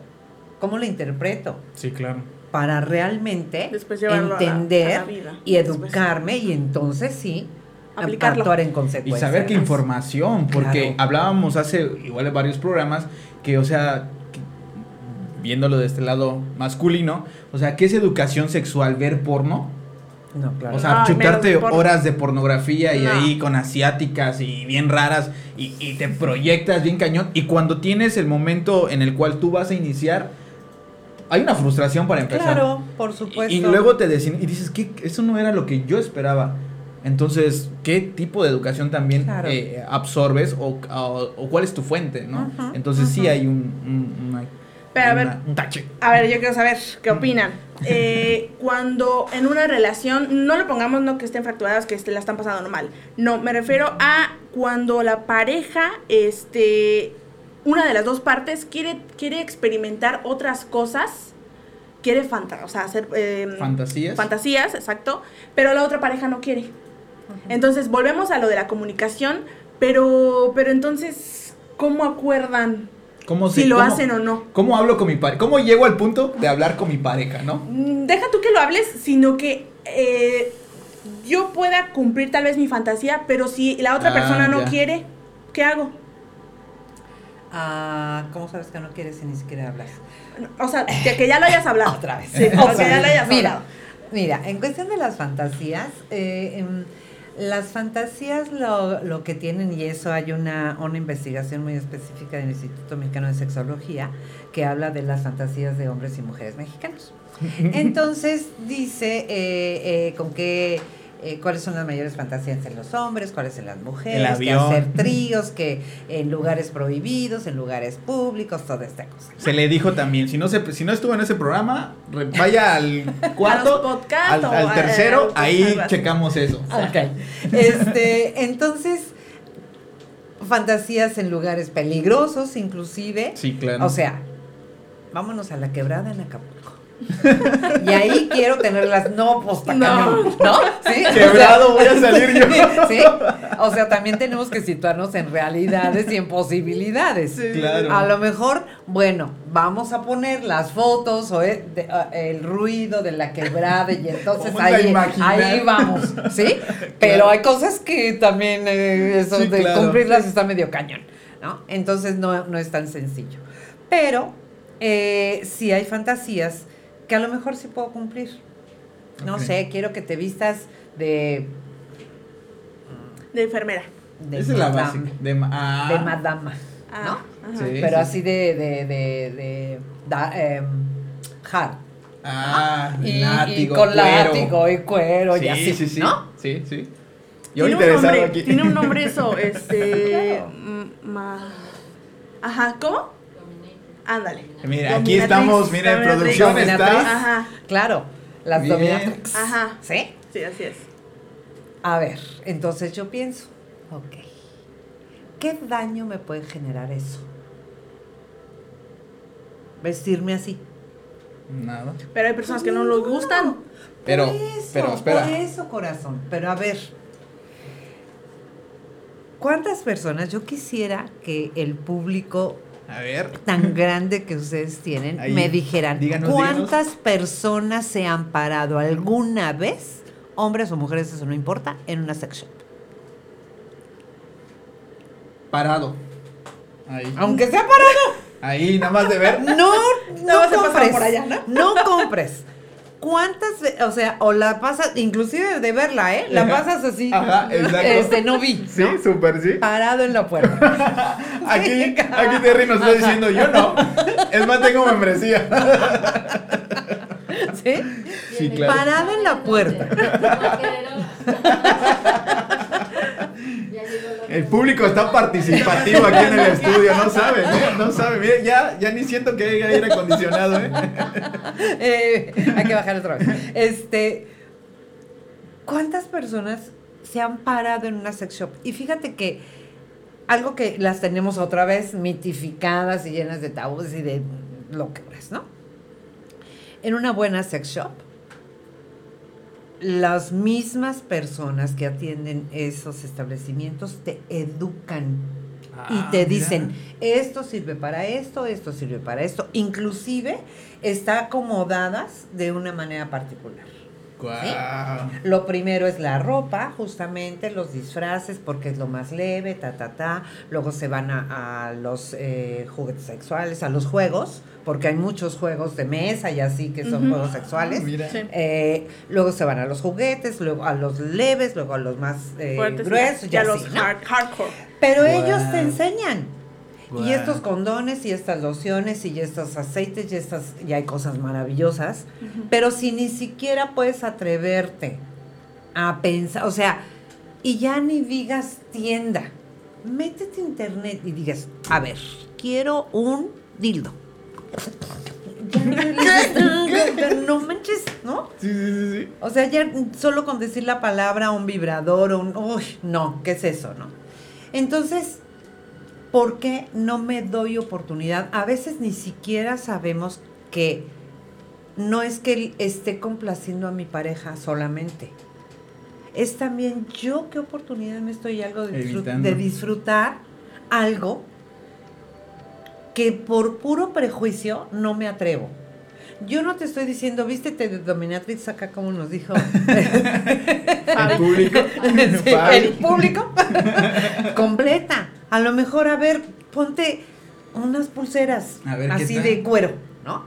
¿Cómo la interpreto? Sí, claro. Para realmente entender y educarme y entonces sí Aplicarlo. actuar en consecuencia. Y saber qué información, porque hablábamos hace igual varios programas que, o sea, viéndolo de este lado masculino, o sea, ¿qué es educación sexual? ¿Ver porno? No, claro. O sea, chutarte horas de pornografía y ahí con asiáticas y bien raras y, y, te proyectas bien cañón. Y cuando tienes el momento en el cual tú vas a iniciar, hay una frustración para empezar. Claro, por supuesto. Y, luego te deciden, y dices, que eso no era lo que yo esperaba. Entonces, ¿qué tipo de educación también eh, absorbes o, cuál es tu fuente, no? Entonces sí hay un, Pero a ver, A ver, yo quiero saber qué opinan. Eh, cuando en una relación, no le pongamos no que estén fracturadas, que la están pasando mal. No, me refiero a cuando la pareja, este, una de las dos partes quiere, quiere experimentar otras cosas quiere o sea, hacer em, fantasías. Fantasías, exacto, pero la otra pareja no quiere. Entonces, volvemos a lo de la comunicación, pero, pero entonces, ¿cómo acuerdan ¿Cómo si lo hacen o no? ¿Cómo hablo con mi pareja? ¿Cómo llego al punto de hablar con mi pareja, no? Mm, deja tú que lo hables, sino que eh, yo pueda cumplir tal vez mi fantasía, pero si la otra ah, persona no quiere, ¿qué hago? Ah, ¿Cómo sabes que no quieres si ni siquiera hablas? O sea, que, ya lo hayas hablado. Otra vez. Sí, o que ya lo hayas mira, hablado. Mira, en cuestión de las fantasías, eh, em, las fantasías lo, lo, que tienen, y eso hay una, una investigación muy específica del Instituto Mexicano de Sexología, que habla de las fantasías de hombres y mujeres mexicanos. Entonces dice eh, eh, con qué eh, cuáles son las mayores fantasías en los hombres, cuáles en las mujeres, que hacer tríos, que en lugares prohibidos, en lugares públicos, toda esta cosa. Se le dijo también, si no se, si no estuvo en ese programa, vaya al cuarto, al, tercero, ahí checamos eso. Este, entonces, fantasías en lugares peligrosos, inclusive. Sí, claro. O sea, vámonos a la quebrada en Acapulco y ahí quiero tenerlas, no, pues no. ¿no? ¿Sí? Quebrado voy a salir yo. ¿Sí? O sea, también tenemos que situarnos en realidades y en posibilidades. claro. A lo mejor, bueno, vamos a poner las fotos o el, ruido de la quebrada y entonces ahí, ahí vamos, ¿sí? Pero hay cosas que también eh, eso de cumplirlas está medio cañón, ¿no? Entonces no, no es tan sencillo. Pero eh, si hay fantasías que a lo mejor sí puedo cumplir. No sé, quiero que te vistas de... De enfermera. De Esa es la básica. De, ah. de madama. Ah, ¿no? Sí, Pero así de... de, de, de em, hard. Ah, y, látigo, y con látigo y cuero y así, sí, sí. ¿no? Sí, sí. Yo tiene, un nombre, aquí. tiene un nombre eso, este... Ma... Ajá, ¿cómo? Ándale. Mira, aquí estamos, mira, en producción está. Ajá. Claro, las dominatrix. Ajá. ¿Sí? Sí, así es. A ver, entonces yo pienso, ok, ¿qué daño me puede generar eso? Vestirme así. Nada. Pero hay personas que no lo gustan. Pero, por eso, pero espera. Por eso, corazón. Pero a ver, ¿cuántas personas? Yo quisiera que el público a ver. tan grande que ustedes tienen me dijeran cuántas personas se han parado alguna vez, hombres o mujeres, eso no importa, en una sex shop. Parado. Ahí. Aunque sea parado. Ahí, nada más de ver. No, no, no compres. Por allá, ¿no? no compres. ¿Cuántas o sea, o la pasas, inclusive de verla, ¿eh? La pasas así. Ajá, exacto. Este, no vi. Sí, súper, sí. Parado en la puerta. aquí, aquí Terry nos está diciendo, yo no. Es más, tengo membresía. ¿Sí? Sí, claro. Parado en la puerta. El público está participativo aquí en el estudio, no saben, ¿eh? No saben. Mire, ya, ya ni siento que haya aire acondicionado, ¿eh? ¿eh? Hay que bajar otra vez. Este, ¿cuántas personas se han parado en una sex shop? Y fíjate que algo que las tenemos otra vez mitificadas y llenas de tabúes y de lo que es, ¿no? En una buena sex shop las mismas personas que atienden esos establecimientos te educan y ah, te dicen, esto sirve para esto, esto sirve para esto. Inclusive está acomodadas de una manera particular. Lo primero es la ropa, justamente, los disfraces, porque es lo más leve, ta, ta, ta. Luego se van a, los eh, juguetes sexuales, a los juegos, porque hay muchos juegos de mesa y así que son juegos sexuales. Ah, eh, luego se van a los juguetes, luego a los leves, luego a los más eh, gruesos. Y a los hardcore. Pero ellos te enseñan. Y estos condones y estas lociones y estos aceites y estas, y hay cosas maravillosas, pero si ni siquiera puedes atreverte a pensar, o sea, y ya ni digas tienda, métete a internet y digas, a ver, quiero un dildo. No manches, ¿no? Sí, sí, sí, sí. O sea, ya solo con decir la palabra un vibrador o un... Uy, no, ¿qué es eso, no? Entonces, ¿por qué no me doy oportunidad? A veces ni siquiera sabemos que no es que él esté complaciendo a mi pareja solamente. Es también yo qué oportunidad me estoy algo de, de disfrutar algo que por puro prejuicio no me atrevo. Yo no te estoy diciendo, vístete de dominatrix acá como nos dijo el público. el público. Completa. A lo mejor, a ver, ponte unas pulseras así de cuero, ¿no?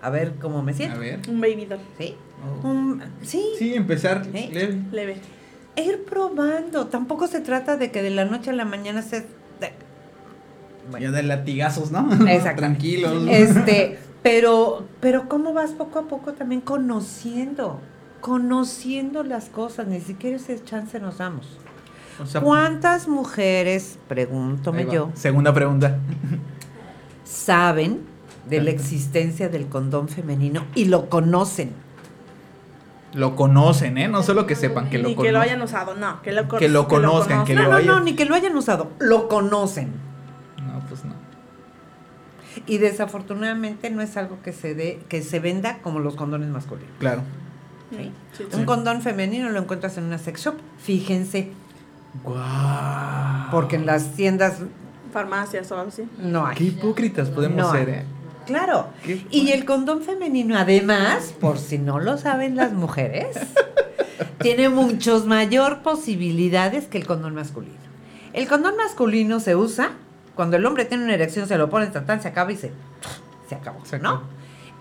A ver cómo me siento. A ver. Un baby doll. Sí. Oh. sí. Sí, empezar leve. Leve. Ir probando. Tampoco se trata de que de la noche a la mañana se... Ya de latigazos, ¿no? Exacto. Tranquilos. Este, pero, pero cómo vas poco a poco también conociendo, conociendo las cosas, ni siquiera ese chance nos damos. ¿Cuántas mujeres, pregúntome yo, segunda pregunta, saben de la existencia del condón femenino y lo conocen? Lo conocen, ¿eh? No solo que sepan que lo conocen. Ni que lo hayan usado, no. Que lo, que lo conozcan, que lo, no, no, no, ni que lo hayan usado. Lo conocen. No, pues no. Y desafortunadamente no es algo que se dé, que se venda como los condones masculinos. Claro. Un condón femenino lo encuentras en una sex shop. Fíjense, porque en las tiendas... Farmacias o algo así. No hay. Qué hipócritas podemos ser, ¿eh? Claro. Y el condón femenino, además, por si no lo saben las mujeres, tiene muchos mayor posibilidades que el condón masculino. El condón masculino se usa cuando el hombre tiene una erección, se lo pone, tan, se acaba y se, se acabó, ¿no?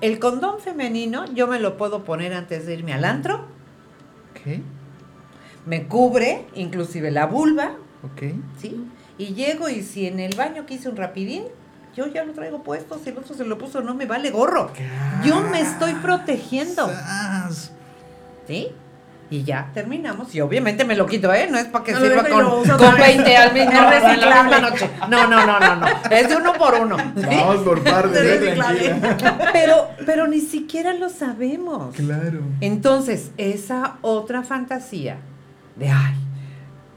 El condón femenino yo me lo puedo poner antes de irme al antro. ¿Qué? Me cubre, inclusive la vulva. Ok. ¿Sí? Y llego y si en el baño quise un rapidín, yo ya lo traigo puesto, si el otro se lo puso, no me vale gorro. Yo me estoy protegiendo. ¿Sí? y ya terminamos. Y obviamente me lo quito, ¿eh? No es para que sirva con, con 20 al mismo no, en la misma noche. No, no, no, no, no. Es de uno por uno. Vamos por partes, Pero, pero ni siquiera lo sabemos. Claro. Entonces, esa otra fantasía de, ay,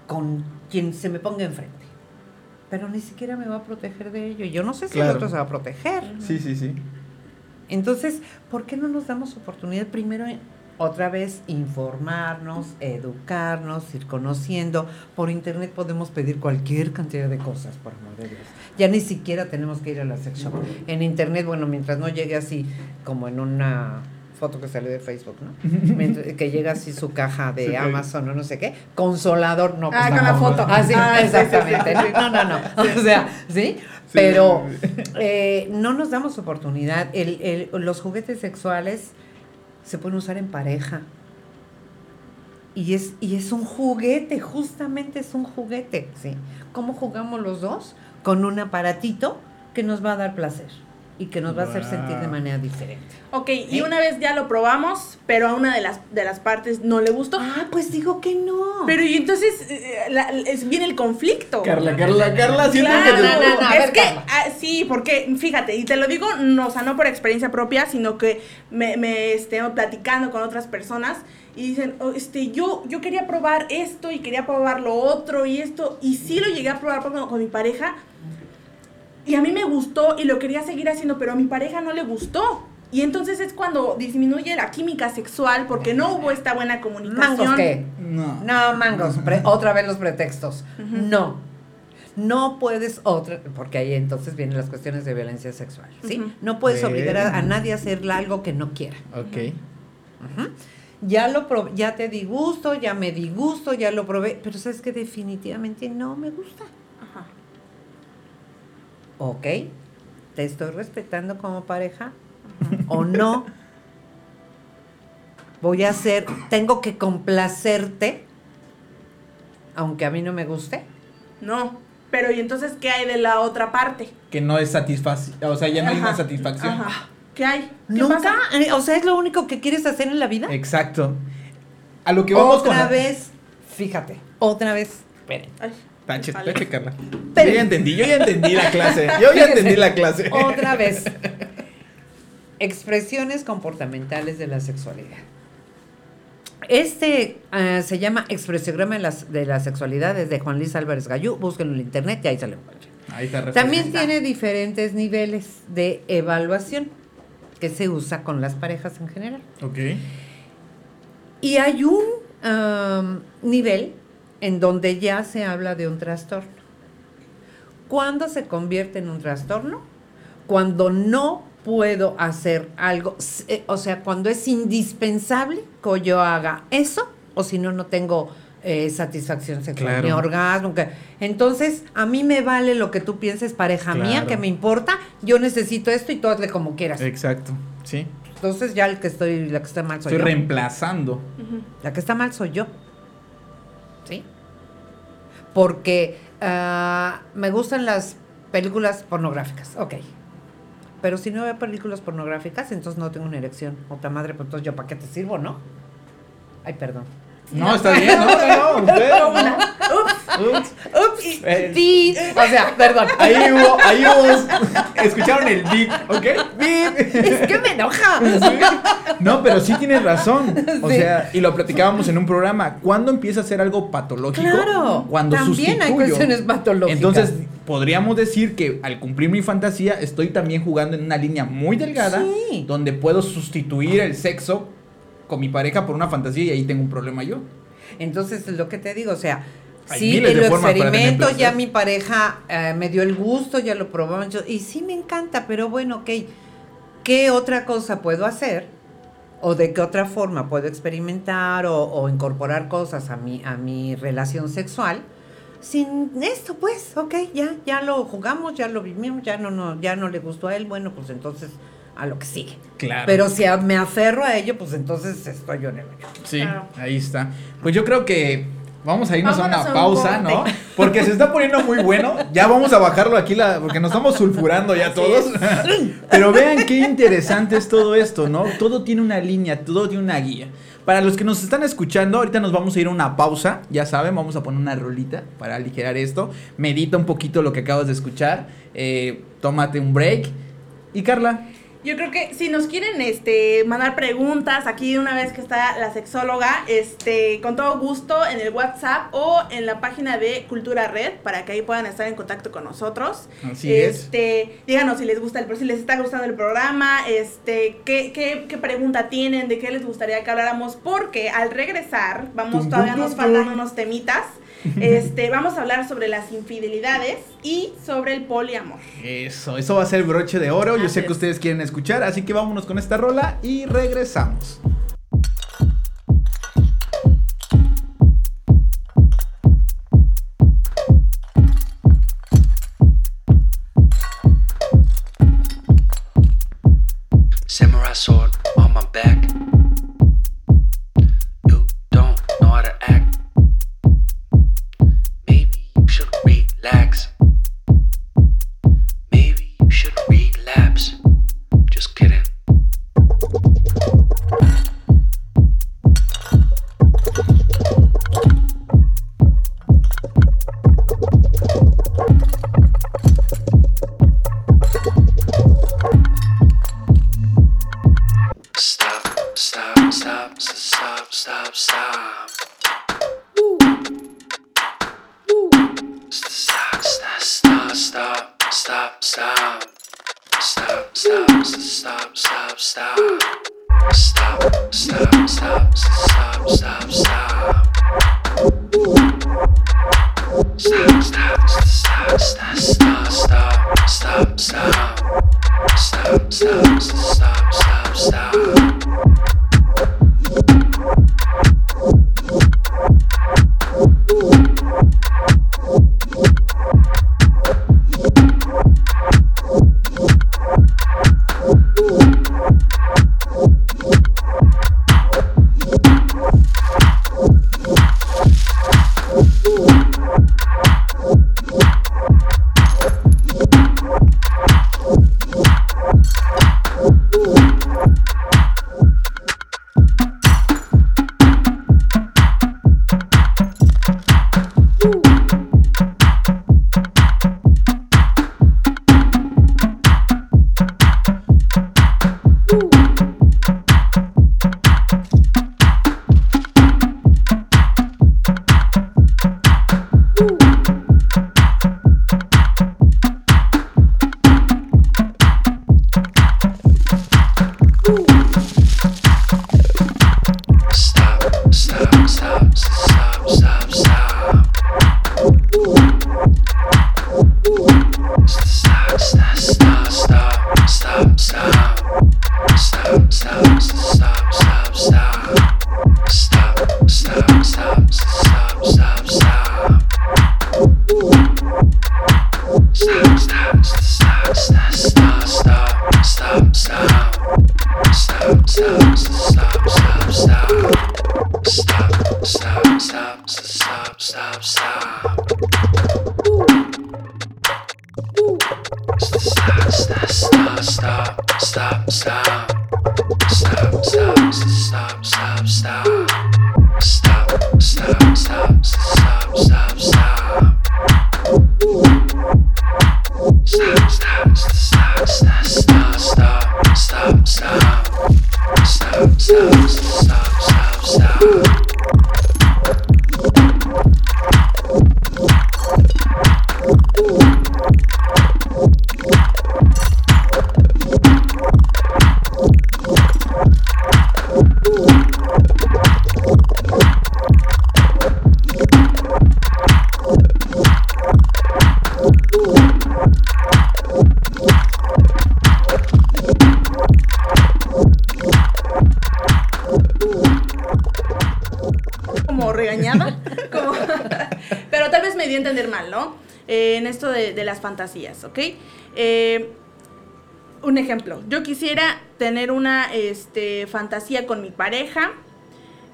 con quien se me ponga enfrente. Pero ni siquiera me va a proteger de ello. Yo no sé si el otro se va a proteger. Sí, sí, sí. Entonces, ¿por qué no nos damos oportunidad primero otra vez informarnos, educarnos, ir conociendo? Por internet podemos pedir cualquier cantidad de cosas, por amor de Dios. Ya ni siquiera tenemos que ir a la sex shop. En internet, bueno, mientras no llegue así como en una foto que sale de Facebook, ¿no? que llega así su caja de Amazon o no sé qué, consolador, no. Ah, con la foto. Ah, sí, ah, exactamente. no, no, no. O sea, ¿sí? Pero eh, no nos damos oportunidad. El, el, los juguetes sexuales se pueden usar en pareja. Y es, y es un juguete, justamente es un juguete, ¿sí? ¿Cómo jugamos los dos? Con un aparatito que nos va a dar placer y que nos va a hacer sentir de manera diferente. Ok, y una vez ya lo probamos, pero a una de las, de las partes no le gustó. Ah, pues digo que no. Pero y entonces eh, es, viene el conflicto. Carla, Carla, Carla, siento que no, no, no, Es que, ah, sí, porque, fíjate, y te lo digo, no, o sea, no por experiencia propia, sino que me, me esté platicando con otras personas y dicen, oh, este, yo, yo quería probar esto y quería probar lo otro y esto, y sí lo llegué a probar con, con mi pareja, y a mí me gustó y lo quería seguir haciendo, pero a mi pareja no le gustó. Y entonces es cuando disminuye la química sexual porque no hubo esta buena comunicación. ¿Mangos qué? No. No, mangos. otra vez los pretextos. No. No puedes otra, porque ahí entonces vienen las cuestiones de violencia sexual, ¿sí? No puedes obligar a, nadie a hacer algo que no quiera. Ok. Ya lo ya te di gusto, ya me di gusto, ya lo probé, pero sabes que definitivamente no me gusta ok, te estoy respetando como pareja o no. Voy a hacer, tengo que complacerte, aunque a mí no me guste. No, pero ¿y entonces qué hay de la otra parte? Que no es satisfacción, o sea, ya no hay una satisfacción. ¿Qué hay? ¿Nunca? Eh, o sea, ¿es lo único que quieres hacer en la vida? Exacto. A lo que vamos otra vez, fíjate, otra vez, esperen. Tache, tache, Carla. yo ya entendí, yo ya entendí la clase. Yo ya entendí la clase. Otra vez. Expresiones comportamentales de la sexualidad. Este uh, se llama Expresiograma de la, de la Sexualidad, es de Juan Luis Álvarez Gallú. Búsquenlo en internet y ahí se lo encuentran. Ahí está También tiene diferentes niveles de evaluación que se usa con las parejas en general. Ok. Y hay un um, nivel en donde ya se habla de un trastorno. ¿Cuándo se convierte en un trastorno? Cuando no puedo hacer algo, eh, o sea, cuando es indispensable que yo haga eso, o si no, no tengo eh, satisfacción sexual, ni orgasmo. entonces, a mí me vale lo que tú pienses, pareja mía, que me importa, yo necesito esto y tú hazle como quieras. Exacto, sí. Entonces ya el que estoy, la que está mal soy yo. Estoy reemplazando. La que está mal soy yo. Porque ah, me gustan las películas pornográficas, ok. Pero si no veo películas pornográficas, entonces no tengo una erección. Otra madre, pues entonces yo para qué te sirvo, ¿no? Ay, perdón. No, está bien, no, no, no. Ups. Ups. O sea, perdón. Ahí hubo, ahí hubo. Escucharon el beep, ¿ok? Beep. Es que me enoja. No, pero sí tienes razón. O sea, y lo platicábamos en un programa. ¿Cuándo empieza a ser algo patológico? Claro. Cuando también hay cuestiones patológicas. Entonces, podríamos decir que al cumplir mi fantasía, estoy también jugando en una línea muy delgada. Donde puedo sustituir el sexo con mi pareja por una fantasía y ahí tengo un problema yo. Entonces, lo que te digo, o sea, sí, lo experimento, ya mi pareja eh, me dio el gusto, ya lo probamos, y sí me encanta, pero bueno, ok, ¿qué otra cosa puedo hacer? ¿O de qué otra forma puedo experimentar o, incorporar cosas a mi, a mi relación sexual? Sin esto, pues, ok, ya, ya lo jugamos, ya lo vivimos, ya no, no, ya no le gustó a él, bueno, pues entonces a lo que sigue. Claro. Pero si me aferro a ello, pues entonces estoy yo en el Sí, ahí está. Pues yo creo que vamos a irnos a una pausa, ¿no? Porque se está poniendo muy bueno. Ya vamos a bajarlo aquí la, porque nos estamos sulfurando ya todos. Pero vean qué interesante es todo esto, ¿no? Todo tiene una línea, todo tiene una guía. Para los que nos están escuchando, ahorita nos vamos a ir a una pausa, ya saben, vamos a poner una rolita para aligerar esto. Medita un poquito lo que acabas de escuchar, eh, tómate un break. Y Carla, yo creo que si nos quieren este mandar preguntas aquí una vez que está la sexóloga, este con todo gusto en el WhatsApp o en la página de Cultura Red para que ahí puedan estar en contacto con nosotros. Así este, es. díganos si les gusta el si les está gustando el programa, este qué, qué, qué pregunta tienen, de qué les gustaría que habláramos porque al regresar, vamos todavía nos faltan unos temitas. Este, vamos a hablar sobre las infidelidades y sobre el poliamor. Eso, eso va a ser el broche de oro. Yo sé que ustedes quieren escuchar, así que vámonos con esta rola y regresamos. Fantasías, ¿ok? Eh, un ejemplo, yo quisiera tener una este, fantasía con mi pareja,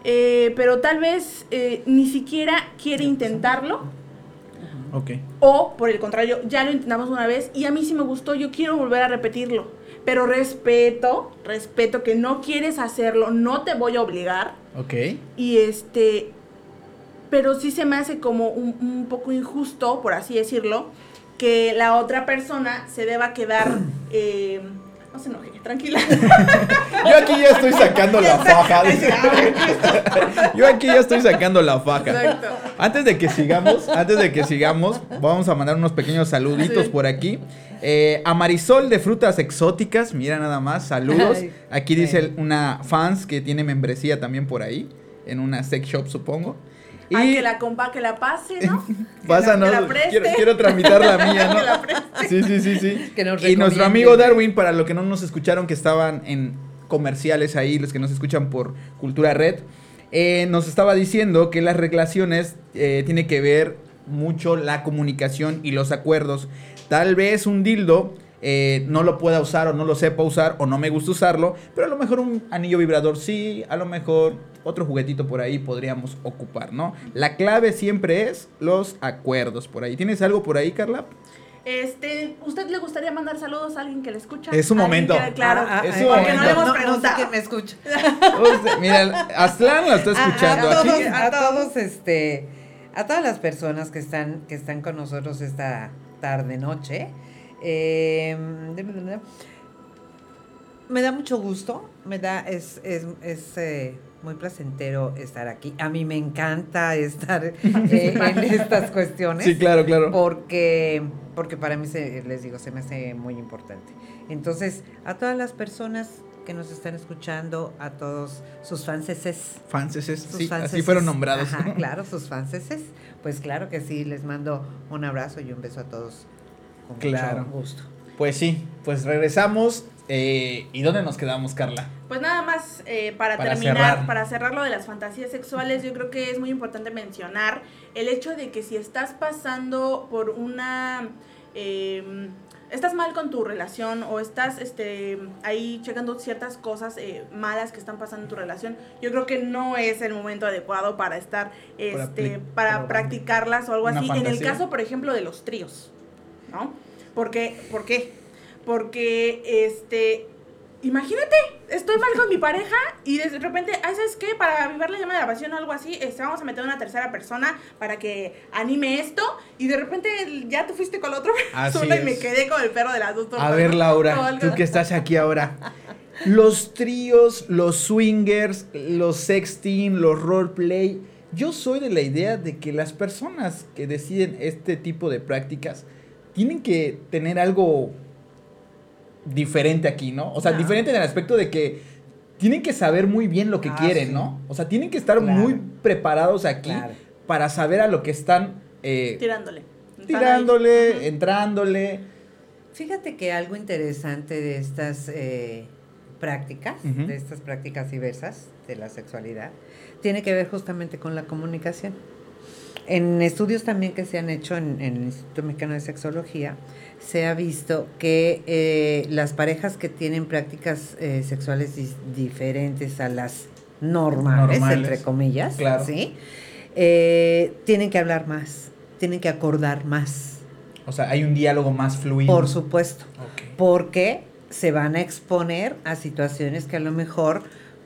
eh, pero tal vez eh, ni siquiera quiere intentarlo. Ok. O, por el contrario, ya lo intentamos una vez y a mí sí me gustó, yo quiero volver a repetirlo. Pero respeto, respeto que no quieres hacerlo, no te voy a obligar. Ok. Y este, pero sí se me hace como un, un poco injusto, por así decirlo, que la otra persona se deba quedar... Eh, no se enoje, tranquila. Yo aquí ya estoy sacando la faja. Yo aquí ya estoy sacando la faja. Exacto. Antes de que sigamos, antes de que sigamos, vamos a mandar unos pequeños saluditos Sí. por aquí. Eh, a Marisol de Frutas Exóticas, mira nada más, saludos. Aquí dice una fans que tiene membresía también por ahí, en una sex shop supongo. Y Ay, que la compa, que la pase, ¿no? Que pasa, la- ¿no? que la quiero, quiero tramitar la mía, ¿no? Que la preste. Sí, sí, sí, sí. Que nos y nuestro amigo Darwin, para los que no nos escucharon, que estaban en comerciales ahí, los que nos escuchan por Cultura Red, eh, nos estaba diciendo que las relaciones eh, tiene que ver mucho la comunicación y los acuerdos. Tal vez un dildo eh, no lo pueda usar o no lo sepa usar o no me gusta usarlo, pero a lo mejor un anillo vibrador sí, a lo mejor otro juguetito por ahí podríamos ocupar, ¿no? La clave siempre es los acuerdos por ahí. ¿Tienes algo por ahí, Carla? Este, ¿usted le gustaría mandar saludos a alguien que le escucha? Es su ¿Alguien momento. que- claro. Ah, ah, Es un porque momento. no le hemos No, no sé preguntado. quién me escucha. Usted- mira, Aslan lo está A- escuchando a, aquí. todos, a todos, este, a todas las personas que están, que están con nosotros esta tarde noche. Eh, me da mucho gusto, me da, es, es, es eh, muy placentero estar aquí. A mí me encanta estar eh, en estas cuestiones. Sí, claro, claro. Porque, porque para mí, se, les digo, se me hace muy importante. Entonces, a todas las personas que nos están escuchando, a todos sus fanses, Franceses, sus sí, así franceses. fueron nombrados. Ajá, claro, sus franceses. Pues claro que sí, les mando un abrazo y un beso a todos. Con Claro. mucho gusto. Pues sí, pues regresamos. eh, ¿Y dónde nos quedamos, Carla? Pues nada más eh, para, Para terminar, cerrar. para cerrar lo de las fantasías sexuales, yo creo que es muy importante mencionar el hecho de que si estás pasando por una... eh, estás mal con tu relación o estás este, ahí checando ciertas cosas eh, malas que están pasando en tu relación, yo creo que no es el momento adecuado para estar, Para este, para practicarlas o algo así. En el caso, por ejemplo, de los tríos, ¿no? Porque, ¿Por qué? Porque, este, imagínate, estoy mal con mi pareja y de repente, ay, ¿sabes qué? Para avivar la llama de la pasión o algo así, este, vamos a meter una tercera persona para que anime esto y de repente ya te fuiste con la otra persona y me quedé con el perro de las dos A ver, Laura, tú que estás aquí ahora. Los tríos, los swingers, los sexting, los roleplay. Yo soy de la idea de que las personas que deciden este tipo de prácticas tienen que tener algo diferente aquí, ¿no? O sea, Ah. diferente en el aspecto de que tienen que saber muy bien lo que Ah, quieren, sí. ¿no? O sea, tienen que estar Claro. muy preparados aquí Claro. para saber a lo que están eh, Tirándole. tirándole, entrándole. Fíjate que algo interesante de estas eh, prácticas, de estas prácticas diversas de la sexualidad, tiene que ver justamente con la comunicación. En estudios también que se han hecho en, en el Instituto Mexicano de Sexología, se ha visto que eh, las parejas que tienen prácticas eh, sexuales diferentes a las normales, Normales. entre comillas, Claro. ¿sí? Eh, tienen que hablar más, tienen que acordar más, O sea, hay un diálogo más fluido. por supuesto porque se van a exponer a situaciones que a lo mejor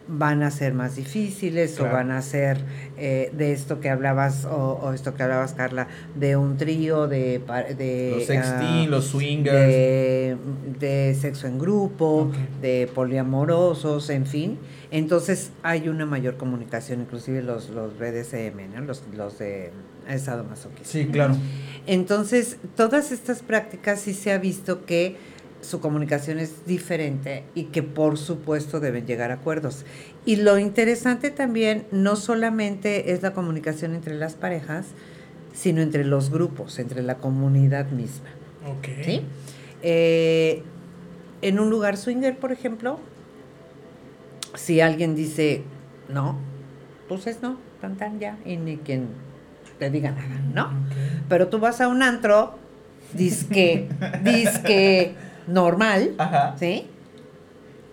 van a ser más difíciles Claro. o van a ser eh, de esto que hablabas o, o esto que hablabas Carla de un trío de de Los sexting, ah, los swingers. de, de sexo en grupo, de poliamorosos, en fin. Entonces hay una mayor comunicación, inclusive los, los BDSM, ¿no? los, los de sadomasoquismo. Sí, claro. Entonces, todas estas prácticas sí se ha visto que su comunicación es diferente y que por supuesto deben llegar a acuerdos. Y lo interesante también no solamente es la comunicación entre las parejas, sino entre los grupos, entre la comunidad misma. Ok. ¿sí? Eh, en un lugar swinger, por ejemplo, si alguien dice no, pues es no, tan tan ya, y ni quien te diga nada, ¿no? Pero tú vas a un antro, disque, disque normal, Ajá. ¿sí?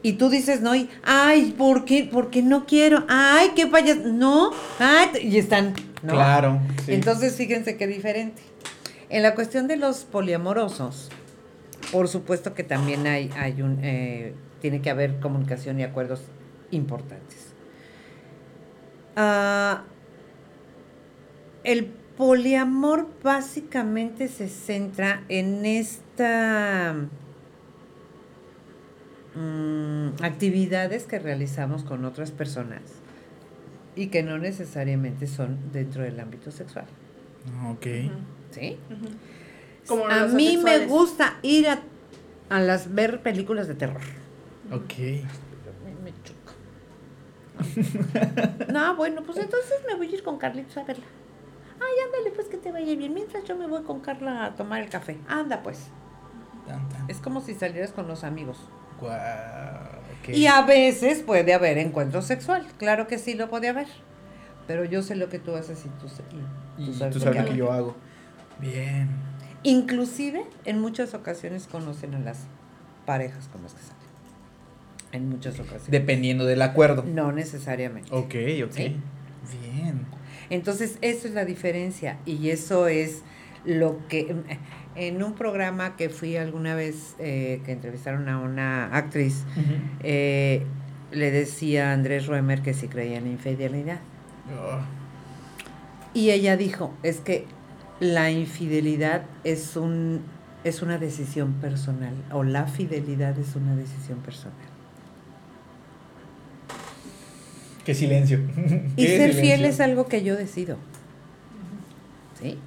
Y tú dices, no, y, ay, ¿por qué? Porque no quiero. Ay, qué vayas. No, ay, y están. Claro. Entonces, fíjense qué diferente. En la cuestión de los poliamorosos, por supuesto que también hay, hay un, eh, tiene que haber comunicación y acuerdos importantes. Ah, el poliamor básicamente se centra en esta mm, actividades que realizamos con otras personas y que no necesariamente son dentro del ámbito sexual. Ok. ¿Sí? a mí me gusta ir a, a, las ver películas de terror. Ok. Me, choca. no, bueno, pues entonces me voy a ir con Carlitos a verla. Ay, ándale, pues que te vaya bien. Mientras yo me voy con Carla a tomar el café. Anda, pues. Es como si salieras con los amigos. Y a veces puede haber encuentro sexual. Claro que sí lo puede haber. Pero yo sé lo que tú haces y tú, y tú sabes, lo que yo hago. Bien. Inclusive, en muchas ocasiones conocen a las parejas con las que salen. En muchas ocasiones. Dependiendo del acuerdo. No necesariamente. Ok, ok. Bien. Entonces, eso es la diferencia y eso es lo que en un programa que fui alguna vez eh, que entrevistaron a una actriz, eh, le decía a Andrés Ruemer que si creía en infidelidad. Ah. Y ella dijo, es que la infidelidad es un es una decisión personal o la fidelidad es una decisión personal. Qué silencio. Y ser fiel es algo que yo decido. ¿Sí?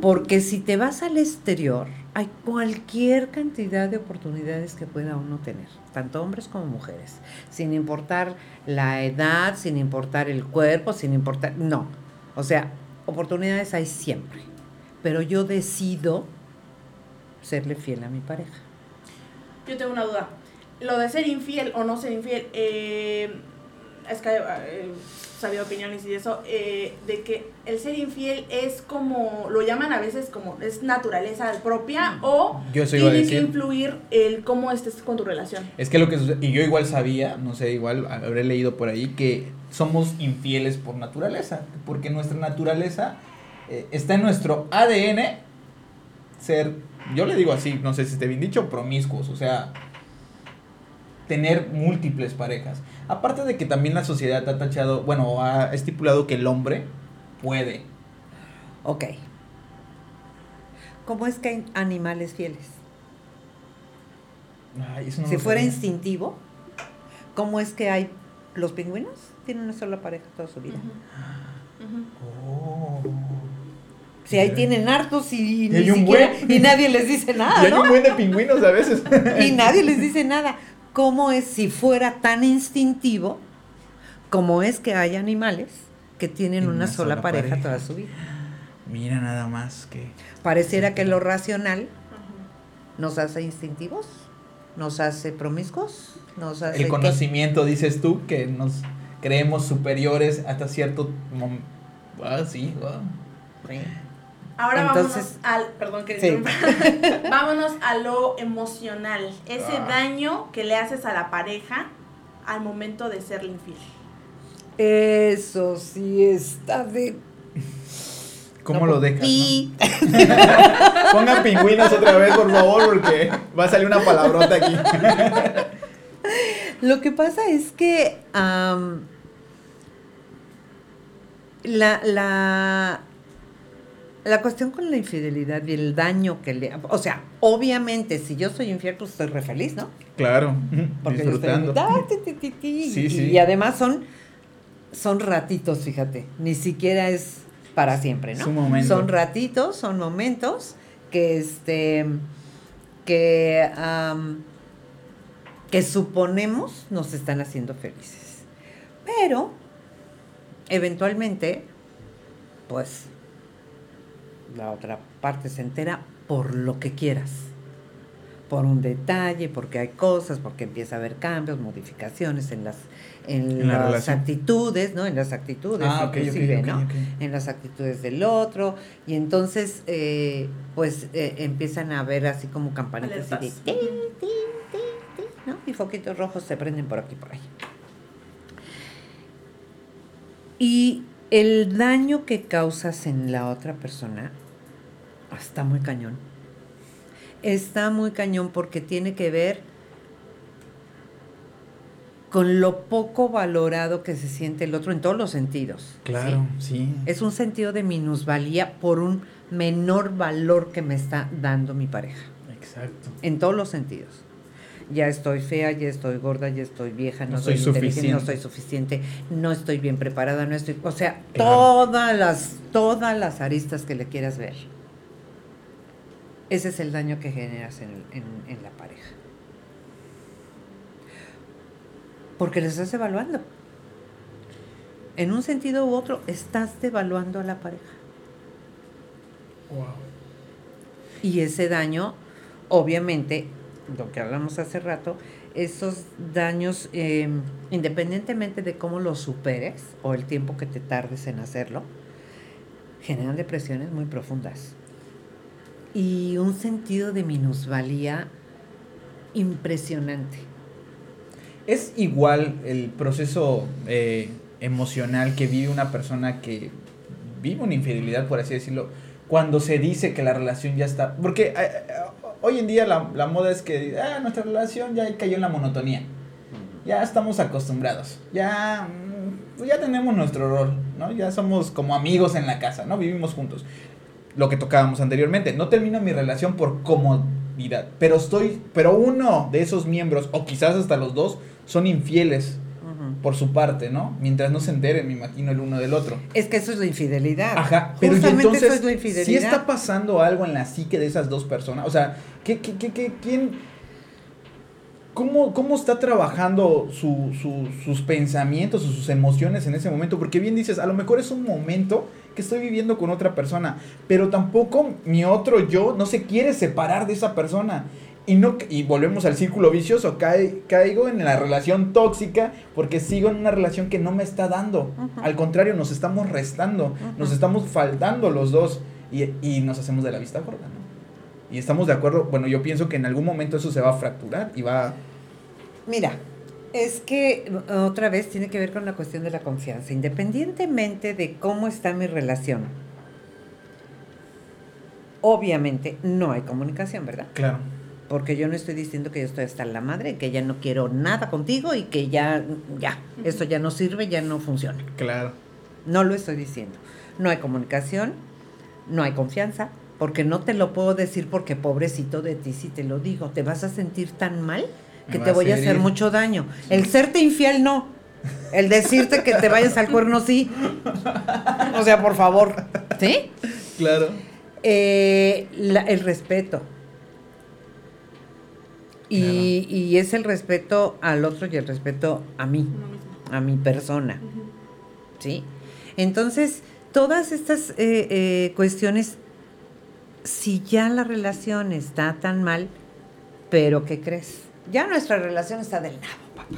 Porque si te vas al exterior, hay cualquier cantidad de oportunidades que pueda uno tener, tanto hombres como mujeres, sin importar la edad, sin importar el cuerpo, sin importar, no. O sea, oportunidades hay siempre, pero yo decido serle fiel a mi pareja. Yo tengo una duda. Lo de ser infiel o no ser infiel, eh, es que eh, sabido opiniones y eso, eh, de que el ser infiel es como, lo llaman a veces como, es naturaleza propia mm. o tiene que influir el cómo estés con tu relación. Es que lo que y yo igual sabía, no sé, igual habré leído por ahí, que somos infieles por naturaleza, porque nuestra naturaleza eh, está en nuestro ADN ser, yo le digo así, no sé si esté bien dicho, promiscuos, o sea, tener múltiples parejas. Aparte de que también la sociedad ha tachado, bueno, ha estipulado que el hombre puede. Ok. ¿Cómo es que hay animales fieles? si fuera instintivo, ¿cómo es que hay los pingüinos? Tienen una sola pareja toda su vida. Oh. Si ahí tienen hartos y, ni siquiera, y nadie les dice nada. Y hay un buen de pingüinos a veces. y nadie les dice nada. ¿Cómo es si fuera tan instintivo como es que hay animales que tienen una, sola, pareja, toda su vida? Mira nada más que... Pareciera que lo racional nos hace instintivos, nos hace promiscuos, nos hace... El conocimiento, dices tú, que nos creemos superiores hasta cierto momento. Ah, sí, sí. Ahora Entonces, vámonos al, perdón que vámonos a lo emocional, ese ah. daño que le haces a la pareja al momento de serle infiel. Eso sí está de ¿Cómo lo dejas? Y... Pongan pingüinos otra vez, por favor, porque va a salir una palabrota aquí. Lo que pasa es que la, la, la cuestión con la infidelidad y el daño que le... O sea, obviamente, si yo soy infiel, pues estoy re feliz, ¿no? Claro, Porque disfrutando. y, además son, son ratitos, fíjate. Ni siquiera es para siempre, ¿no? Son ratitos, son momentos que, este, que, que suponemos nos están haciendo felices. Pero, eventualmente, pues la otra parte se entera por lo que quieras. Por un detalle, porque hay cosas, porque empieza a haber cambios, modificaciones en las en, las actitudes, ¿no? En las actitudes, ah, inclusive, ¿no? En las actitudes del otro. Y entonces, eh, pues, eh, empiezan a ver así como campanitas de ¿no? Y foquitos rojos se prenden por aquí por ahí. Y el daño que causas en la otra persona está muy cañón. Está muy cañón porque tiene que ver con lo poco valorado que se siente el otro en todos los sentidos. Claro, ¿sí? Es un sentido de minusvalía por un menor valor que me está dando mi pareja. Exacto. En todos los sentidos. Ya estoy fea, ya estoy gorda, ya estoy vieja, no, soy inteligente, no soy suficiente, no estoy bien preparada, no estoy, o sea, todas las todas las aristas que le quieras ver. Ese es el daño que generas en, en la pareja. Porque le estás evaluando. En un sentido u otro, estás devaluando a la pareja. Wow. Y ese daño, obviamente, lo que hablamos hace rato, esos daños, em, independientemente de cómo los superes o el tiempo que te tardes en hacerlo, generan depresiones muy profundas. Y un sentido de minusvalía impresionante. Es igual el proceso eh, emocional que vive una persona que vive una infidelidad, por así decirlo, cuando se dice que la relación ya está... Porque eh, eh, hoy en día la, moda es que ah, nuestra relación ya cayó en la monotonía. Ya estamos acostumbrados. Ya, mm, ya tenemos nuestro rol, ¿no? Ya somos como amigos en la casa, ¿no? Vivimos juntos. Lo que tocábamos anteriormente. No termino mi relación por comodidad. Pero estoy. Pero uno de esos miembros, o quizás hasta los dos, son infieles por su parte, ¿no? Mientras no se enteren, me imagino, el uno del otro. Es que eso es la infidelidad. Ajá, pero entonces, eso es la infidelidad. Si está pasando algo en la psique de esas dos personas, o sea, ¿qué, qué, qué, quién, cómo, cómo está trabajando su, sus pensamientos o sus emociones en ese momento? Porque bien dices, a lo mejor es un momento que estoy viviendo con otra persona, pero tampoco mi otro yo no se quiere separar de esa persona. Y, no, y volvemos al círculo vicioso, caigo en la relación tóxica porque sigo en una relación que no me está dando. Al contrario, nos estamos restando, nos estamos faltando los dos y, y, nos hacemos de la vista gorda, ¿no? Y estamos de acuerdo, bueno, yo pienso que en algún momento eso se va a fracturar y va... Mira, es que otra vez tiene que ver con la cuestión de la confianza, independientemente de cómo está mi relación. Obviamente no hay comunicación, ¿verdad? Claro porque yo no estoy diciendo que yo estoy hasta la madre, que ya no quiero nada contigo y que ya, ya, esto ya no sirve, ya no funciona. Claro. No lo estoy diciendo. No hay comunicación, no hay confianza, porque no te lo puedo decir porque pobrecito de ti si te lo digo, te vas a sentir tan mal que te voy a, hacer mucho daño. El serte infiel no. El decirte que te vayas al cuerno sí. O sea, por favor. ¿Sí? Claro. Eh, el respeto y, es el respeto al otro y el respeto a mí, a mi persona. ¿Sí? Entonces, todas estas eh, eh, cuestiones, si ya la relación está tan mal, pero ¿qué crees? Ya nuestra relación está del nabo, papá.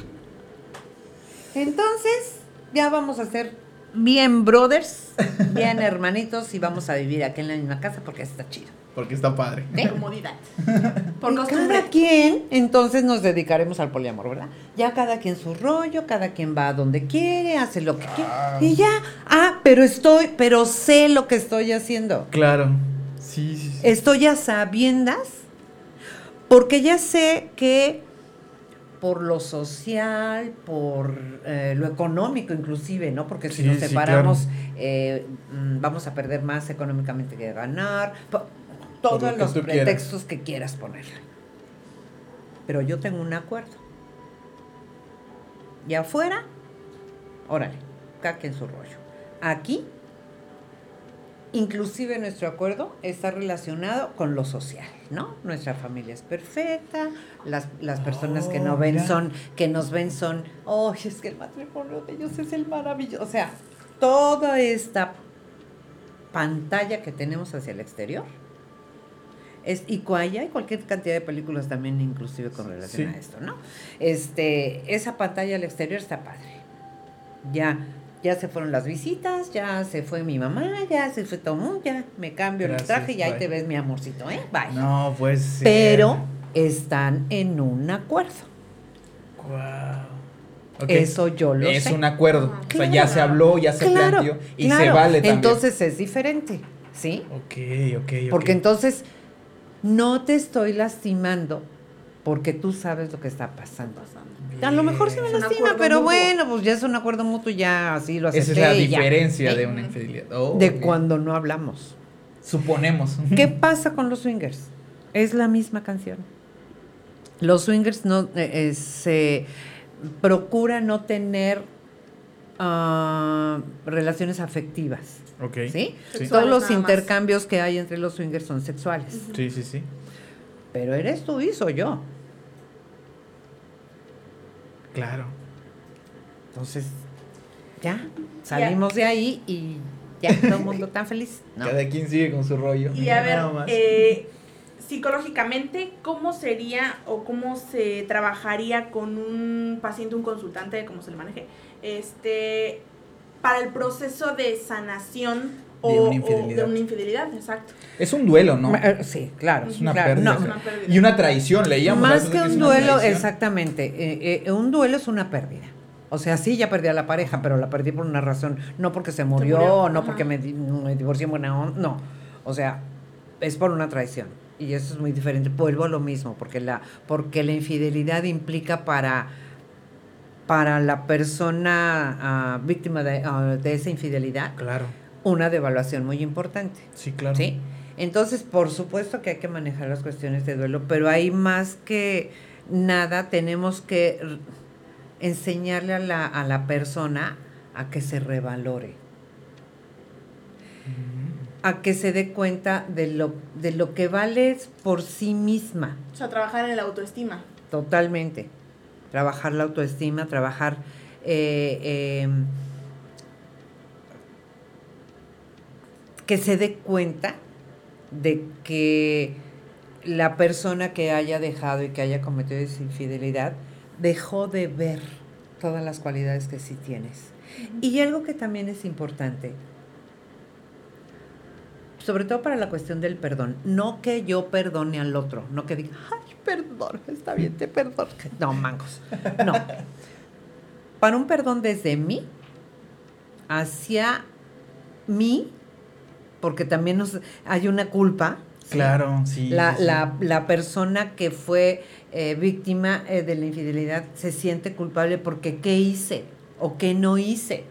Entonces, ya vamos a ser bien brothers, bien hermanitos y vamos a vivir aquí en la misma casa porque está chido. Porque está padre. De comodidad. Por cada quien, entonces nos dedicaremos al poliamor, ¿verdad? Ya cada quien su rollo, cada quien va a donde quiere, hace lo que quiere. Y ya, ah, pero estoy, pero sé lo que estoy haciendo. Claro. Sí, sí, sí. Estoy a sabiendas, porque ya sé que por lo social, por eh, lo económico inclusive, ¿no? Porque si nos separamos eh, mm, vamos a perder más económicamente que ganar todos los pretextos que quieras ponerle. Pero yo tengo un acuerdo. Y afuera, órale, caque en su rollo. Aquí, inclusive nuestro acuerdo está relacionado con lo social, ¿no? Nuestra familia es perfecta, las, personas que, no oh, ven son, que nos ven son, oh, es que el matrimonio de ellos es el maravilloso. O sea, toda esta pantalla que tenemos hacia el exterior es, y hay cualquier cantidad de películas también, inclusive con relación a esto, ¿no? Este, esa pantalla al exterior está padre. Ya, ya se fueron las visitas, ya se fue mi mamá, ya se fue todo ya me cambio el traje y ahí te ves mi amorcito, ¿eh? Bye. No, pues. Pero están en un acuerdo. Eso yo lo es sé. Es un acuerdo. o sea, ya se habló, ya se planteó y se vale también. Entonces es diferente, ¿sí? Ok, ok, Porque entonces no te estoy lastimando porque tú sabes lo que está pasando. A lo mejor sí me lastima, pero bueno, pues ya es un acuerdo mutuo, ya así lo acepté. Esa es la diferencia de una infidelidad. Oh, de cuando no hablamos. Suponemos. ¿Qué pasa con los swingers? Es la misma canción. Los swingers no eh, eh, se procura no tener uh, relaciones afectivas. Ok. ¿Sí? Todos los intercambios que hay entre los swingers son sexuales. Sí, sí, sí. Pero eres tú y soy yo. Claro. Entonces, ya, salimos de ahí y ya todo el mundo tan feliz. Cada quien sigue con su rollo. Y a ver, eh, psicológicamente, ¿cómo sería o cómo se trabajaría con un paciente, un consultante, como se le maneje, este, para el proceso de sanación o, de, una infidelidad. una infidelidad, exacto. Es un duelo, ¿no? Eh, sí, claro. Es una, pérdida. Y una traición, leíamos. Más que un duelo, exactamente. Eh, eh, un duelo es una pérdida. O sea, sí, ya perdí a la pareja, pero la perdí por una razón. No porque se murió, no porque me, me divorcié en buena onda. No. O sea, es por una traición. Y eso es muy diferente. Vuelvo a lo mismo, porque la, porque la infidelidad implica para para la persona uh, víctima de, uh, de, esa infidelidad. Claro una devaluación muy importante. Sí, claro. ¿sí? Entonces, por supuesto que hay que manejar las cuestiones de duelo, pero hay más que nada, tenemos que enseñarle a la, a la persona a que se revalore, a que se dé cuenta de lo, de lo que vale por sí misma. O sea, trabajar en la autoestima. Totalmente. Trabajar la autoestima, trabajar... Eh, eh, que se dé cuenta de que la persona que haya dejado y que haya cometido esa infidelidad dejó de ver todas las cualidades que sí tienes. Y algo que también es importante, sobre todo para la cuestión del perdón, no que yo perdone al otro, no que diga, ay, perdón, está bien, te perdono. No, mangos. No. Para un perdón desde mí, hacia mí, porque también nos, hay una culpa. Claro, sí. La, La, la, persona que fue eh, víctima eh, de la infidelidad se siente culpable porque qué hice o qué no hice.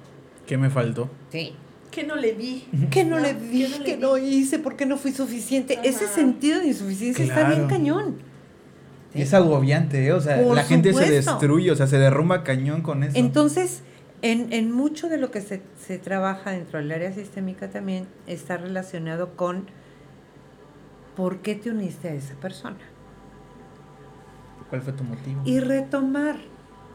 ¿Qué me faltó? Sí. ¿Qué no le di? ¿Qué no le di? ¿Qué no, hice? ¿Por qué no fui suficiente? Ese sentido de insuficiencia está bien cañón. Es agobiante, ¿eh? o sea, la gente se destruye, o sea, se derrumba cañón con eso. Entonces, en, en, mucho de lo que se, se, trabaja dentro del área sistémica también está relacionado con por qué te uniste a esa persona. ¿Cuál fue tu motivo? Y retomar,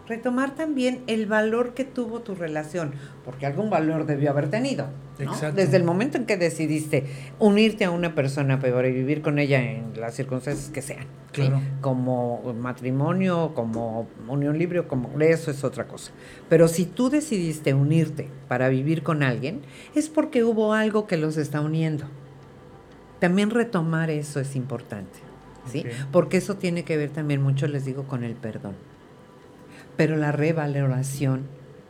retomar también el valor que tuvo tu relación, porque algún valor debió haber tenido. ¿no? Desde el momento en que decidiste unirte a una persona peor y vivir con ella en las circunstancias que sean. Claro. Como matrimonio, como unión libre, como eso es otra cosa. Pero si tú decidiste unirte para vivir con alguien, es porque hubo algo que los está uniendo. También retomar eso es importante, ¿sí? Okay. Porque eso tiene que ver también mucho, les digo, con el perdón. Pero la revaloración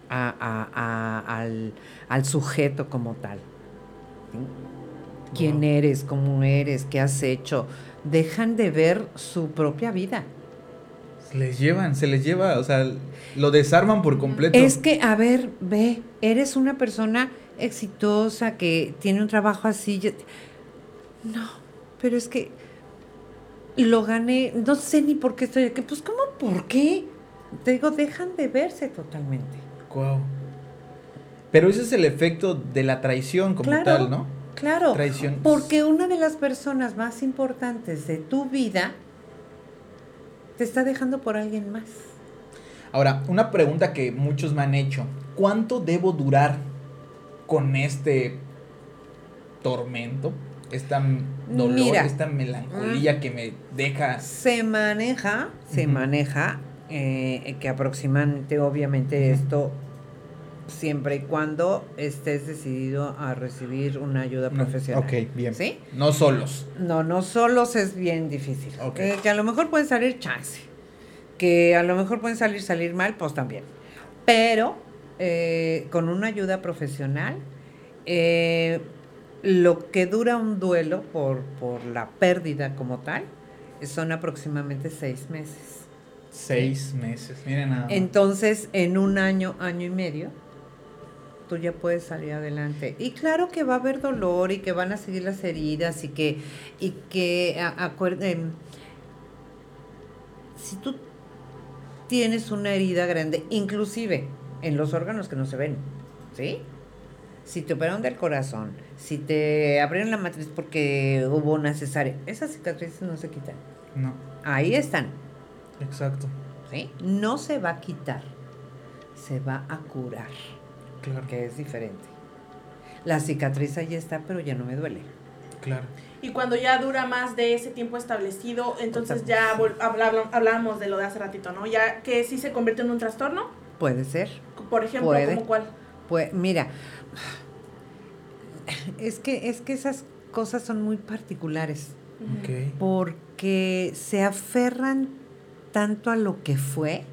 a, a, a, al, al, sujeto como tal. ¿sí? ¿Quién wow. eres? ¿Cómo eres? ¿Qué has hecho? Dejan de ver su propia vida. Se les llevan, se les lleva, o sea, lo desarman por completo. Es que, a ver, ve, eres una persona exitosa que tiene un trabajo así. No, pero es que lo gané, no sé ni por qué estoy aquí. Pues, ¿cómo por qué? Te digo, dejan de verse totalmente. Wow. Pero ese es el efecto de la traición como claro, tal, ¿no? Claro. Traición. Porque una de las personas más importantes de tu vida te está dejando por alguien más. Ahora, una pregunta que muchos me han hecho. ¿Cuánto debo durar con este tormento? Esta dolor, Mira, esta melancolía que me deja... Se maneja, se maneja eh, que aproximadamente, obviamente, esto siempre y cuando estés decidido a recibir una ayuda profesional. Ok, bien. ¿Sí? No solos. No, no solos es bien difícil. Okay. Eh, que a lo mejor puede salir chance. Que a lo mejor pueden salir, salir mal, pues también. Pero eh, con una ayuda profesional, eh, lo que dura un duelo por, por la pérdida como tal son aproximadamente seis meses. Seis meses, miren nada. Entonces, en un año, año y medio, tú ya puedes salir adelante. Y claro que va a haber dolor y que van a seguir las heridas y que, y que acuerden, si tú tienes una herida grande, inclusive en los órganos que no se ven, ¿sí? Si te operaron del corazón, si te abrieron la matriz porque hubo una cesárea, esas cicatrices no se quitan. No. Ahí están. Exacto. ¿Sí? No se va a quitar, se va a curar. Claro. Que es diferente. La cicatriz ahí está, pero ya no me duele. Claro. Y cuando ya dura más de ese tiempo establecido, entonces ya hablábamos de lo de hace ratito, ¿no? Ya que sí se convierte en un trastorno. Puede ser. Por ejemplo, ¿cómo cuál? Pues mira, es que, es que esas cosas son muy particulares. Okay. Porque se aferran tanto a lo que fue.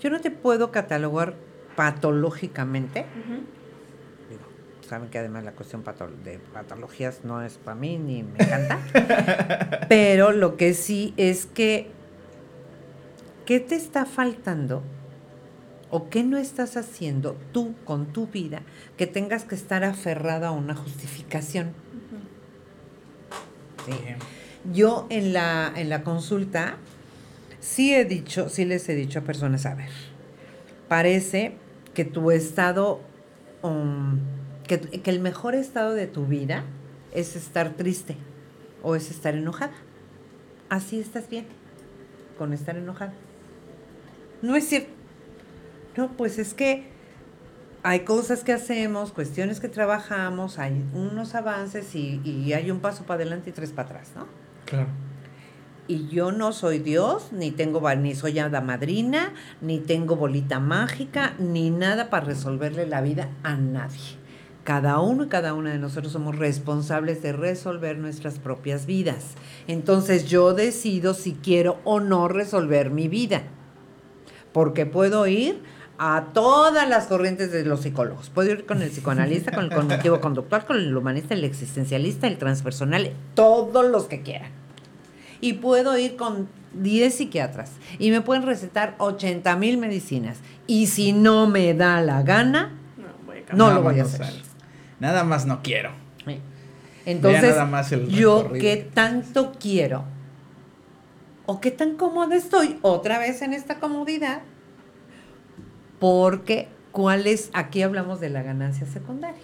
Yo no te puedo catalogar patológicamente. saben que además la cuestión de patologías no es para mí ni me encanta. pero lo que sí es que, ¿qué te está faltando? ¿O qué no estás haciendo tú con tu vida que tengas que estar aferrada a una justificación? Yo en la, en la consulta sí he dicho, sí les he dicho a personas, a ver, parece que tu estado, um, que, que el mejor estado de tu vida es estar triste o es estar enojada. Así estás bien con estar enojada. No es cierto. No, pues es que hay cosas que hacemos, cuestiones que trabajamos, hay unos avances y, y hay un paso para adelante y tres para atrás, ¿no? Claro. Y yo no soy Dios, ni tengo ni soy hada madrina, ni tengo bolita mágica, ni nada para resolverle la vida a nadie. Cada uno y cada una de nosotros somos responsables de resolver nuestras propias vidas. Entonces yo decido si quiero o no resolver mi vida. Porque puedo ir a todas las corrientes de los psicólogos. Puedo ir con el psicoanalista, con el cognitivo conductual, con el humanista, el existencialista, el transpersonal, todos los que quieran y puedo ir con 10 psiquiatras y me pueden recetar 80 mil medicinas. Y si no me da la gana, no, lo voy a hacer. Nada más no quiero. Entonces, yo que tanto quiero o qué tan cómoda estoy otra vez en esta comodidad, porque ¿cuál es? Aquí hablamos de la ganancia secundaria.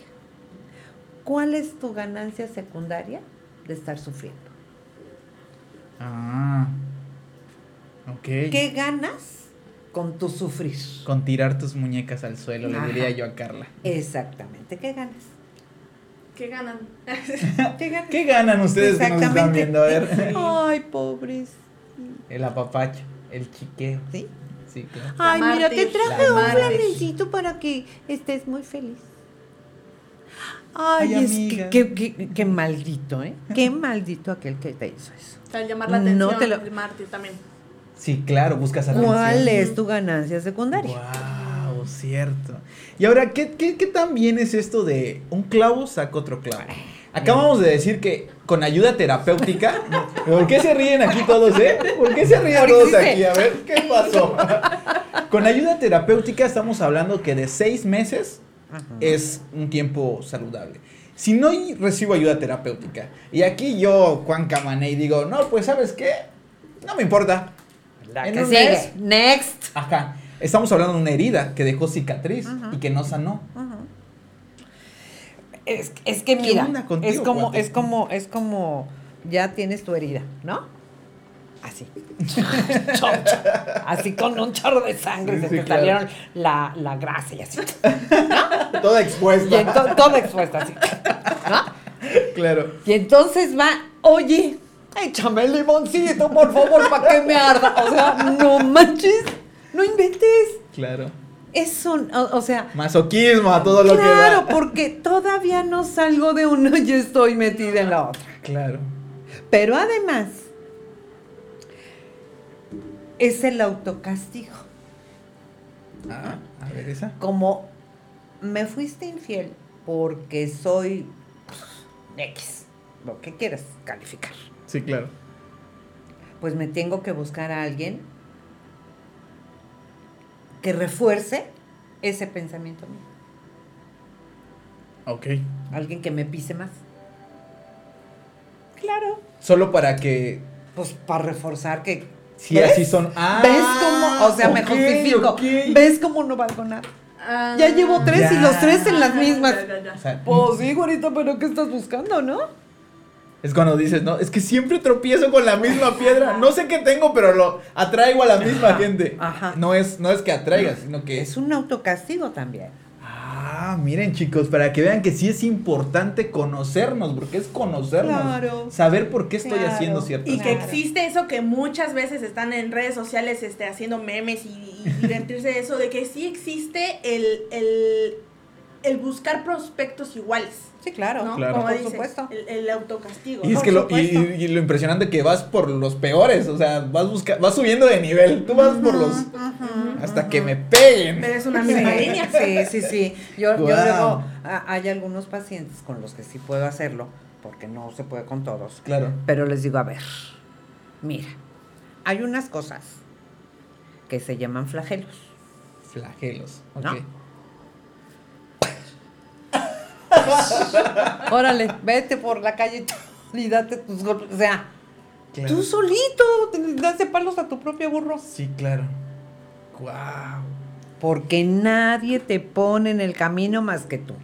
¿Cuál es tu ganancia secundaria de estar sufriendo? Ah. Ok. ¿Qué ganas con tu sufrir? Con tirar tus muñecas al suelo, le diría yo a Carla. Exactamente. ¿Qué ganas? ¿Qué ganan? ¿Qué ganan? ¿Qué ganan ustedes que nos están viendo? A ver. Ay, pobres. El apapacho, el chiqueo. ¿Sí? Sí, claro. Ay, mira, te traje un flanecito para que estés muy feliz. Ay, es que qué maldito, ¿eh? Qué maldito aquel que te hizo eso. Para llamar la atención no te lo... el mártir también. Sí, claro, buscas atención. ¿Cuál es tu ganancia secundaria? Wow, cierto. Y ahora, ¿qué, qué, qué tan bien es esto de un clavo saca otro clavo? Acabamos de decir que con ayuda terapéutica. ¿Por qué se ríen aquí todos, eh? ¿Por qué se ríen todos aquí? A ver, ¿qué pasó? con ayuda terapéutica estamos hablando que de seis meses es un tiempo saludable. Si no recibo ayuda terapéutica, y aquí yo, Juan Camaney, digo, no, pues ¿sabes qué? No me importa. La que sigue. Next. Ajá. Estamos hablando de una herida que dejó cicatriz y que no sanó. Es, es, que mira, es como, es como, es como, ya tienes tu herida, ¿no? Así. así con un chorro de sangre se te salieron la, la, grasa y así. Toda expuesta. Y toda expuesta, así. Claro. Y entonces va, oye, échame el limoncito, por favor, para que me arda. O sea, no manches, no inventes. Claro. Eso, o, o, sea. Masoquismo a todo lo que. Claro, porque todavía no salgo de uno y estoy metida en la otra. Claro. Pero además, es el autocastigo. Ah, a ver esa. Como me fuiste infiel porque soy X, lo que quieras calificar. Sí, claro. Pues me tengo que buscar a alguien que refuerce ese pensamiento mío. Ok. Alguien que me pise más. Claro. Solo para que. Pues para reforzar que. Sí, así son. Ah, ¿Ves cómo? O sea, me justifico. ¿Ves cómo no valgo nada? Ah. ya llevo tres y los tres en las mismas. pues sí, güerita, pero ¿qué estás buscando, no? Es cuando dices, no, es que siempre tropiezo con la misma piedra. No sé qué tengo, pero lo atraigo a la misma gente. Ajá. No es, no es que atraigas, sino que. Es un autocastigo también. Ah, miren chicos, para que vean que sí es importante conocernos, porque es conocernos. Claro. Saber por qué estoy haciendo cierto. Y que existe eso que muchas veces están en redes sociales este, haciendo memes y, divertirse de eso, de que sí existe el, el, el buscar prospectos iguales. Sí, claro, claro. por supuesto. El, autocastigo. Y es que lo, y, lo impresionante que vas por los peores, o sea, vas busca, vas subiendo de nivel, tú vas por los hasta que me peguen. Pero es una misma línea. Sí, sí, sí. Yo, yo luego hay algunos pacientes con los que sí puedo hacerlo, porque no se puede con todos. Claro. Pero les digo, a ver, mira, hay unas cosas que se llaman flagelos. Flagelos, ok. Órale, vete por la calle y date tus golpes. O sea, tú solito te das de palos a tu propio burro. Sí, claro. Wow. Porque nadie te pone en el camino más que tú.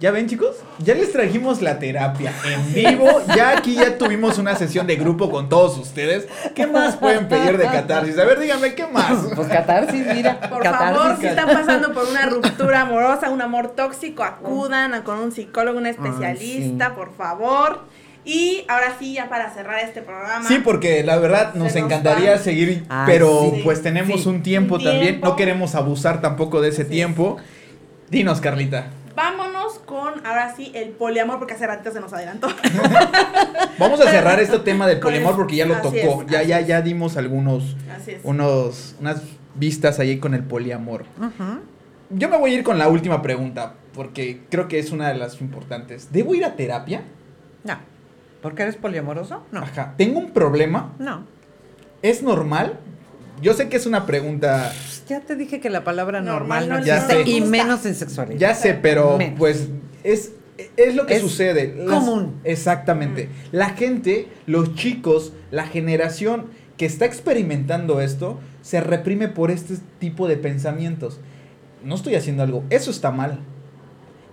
Ya ven, chicos, ya les trajimos la terapia en vivo. Ya aquí ya tuvimos una sesión de grupo con todos ustedes. ¿Qué más pueden pedir de catarsis? A ver, díganme, ¿qué más? Pues catarsis, mira. Por favor, si están pasando por una ruptura amorosa, un amor tóxico, acudan con un psicólogo, un especialista, por favor. Y ahora sí, ya para cerrar este programa. Sí, porque la verdad nos encantaría seguir, pero pues tenemos un, tiempo también. No queremos abusar tampoco de ese tiempo. Dinos, Carlita. Vámonos con, ahora sí, el poliamor, porque hace ratito se nos adelantó. Vamos a cerrar este tema del poliamor porque ya lo tocó. ya, ya, ya dimos algunos, unos, unas vistas ahí con el poliamor. Yo me voy a ir con la última pregunta, porque creo que es una de las importantes. ¿Debo ir a terapia? No. ¿Porque eres poliamoroso? No. Ajá. ¿Tengo un problema? No. ¿Es normal? Yo sé que es una pregunta ya te dije que la palabra normal, no, existe y menos en sexualidad. Ya sé, pero pues es es lo que sucede. común. Exactamente. Mm. La gente, los chicos, la generación que está experimentando esto, se reprime por este tipo de pensamientos. No estoy haciendo algo, eso está mal.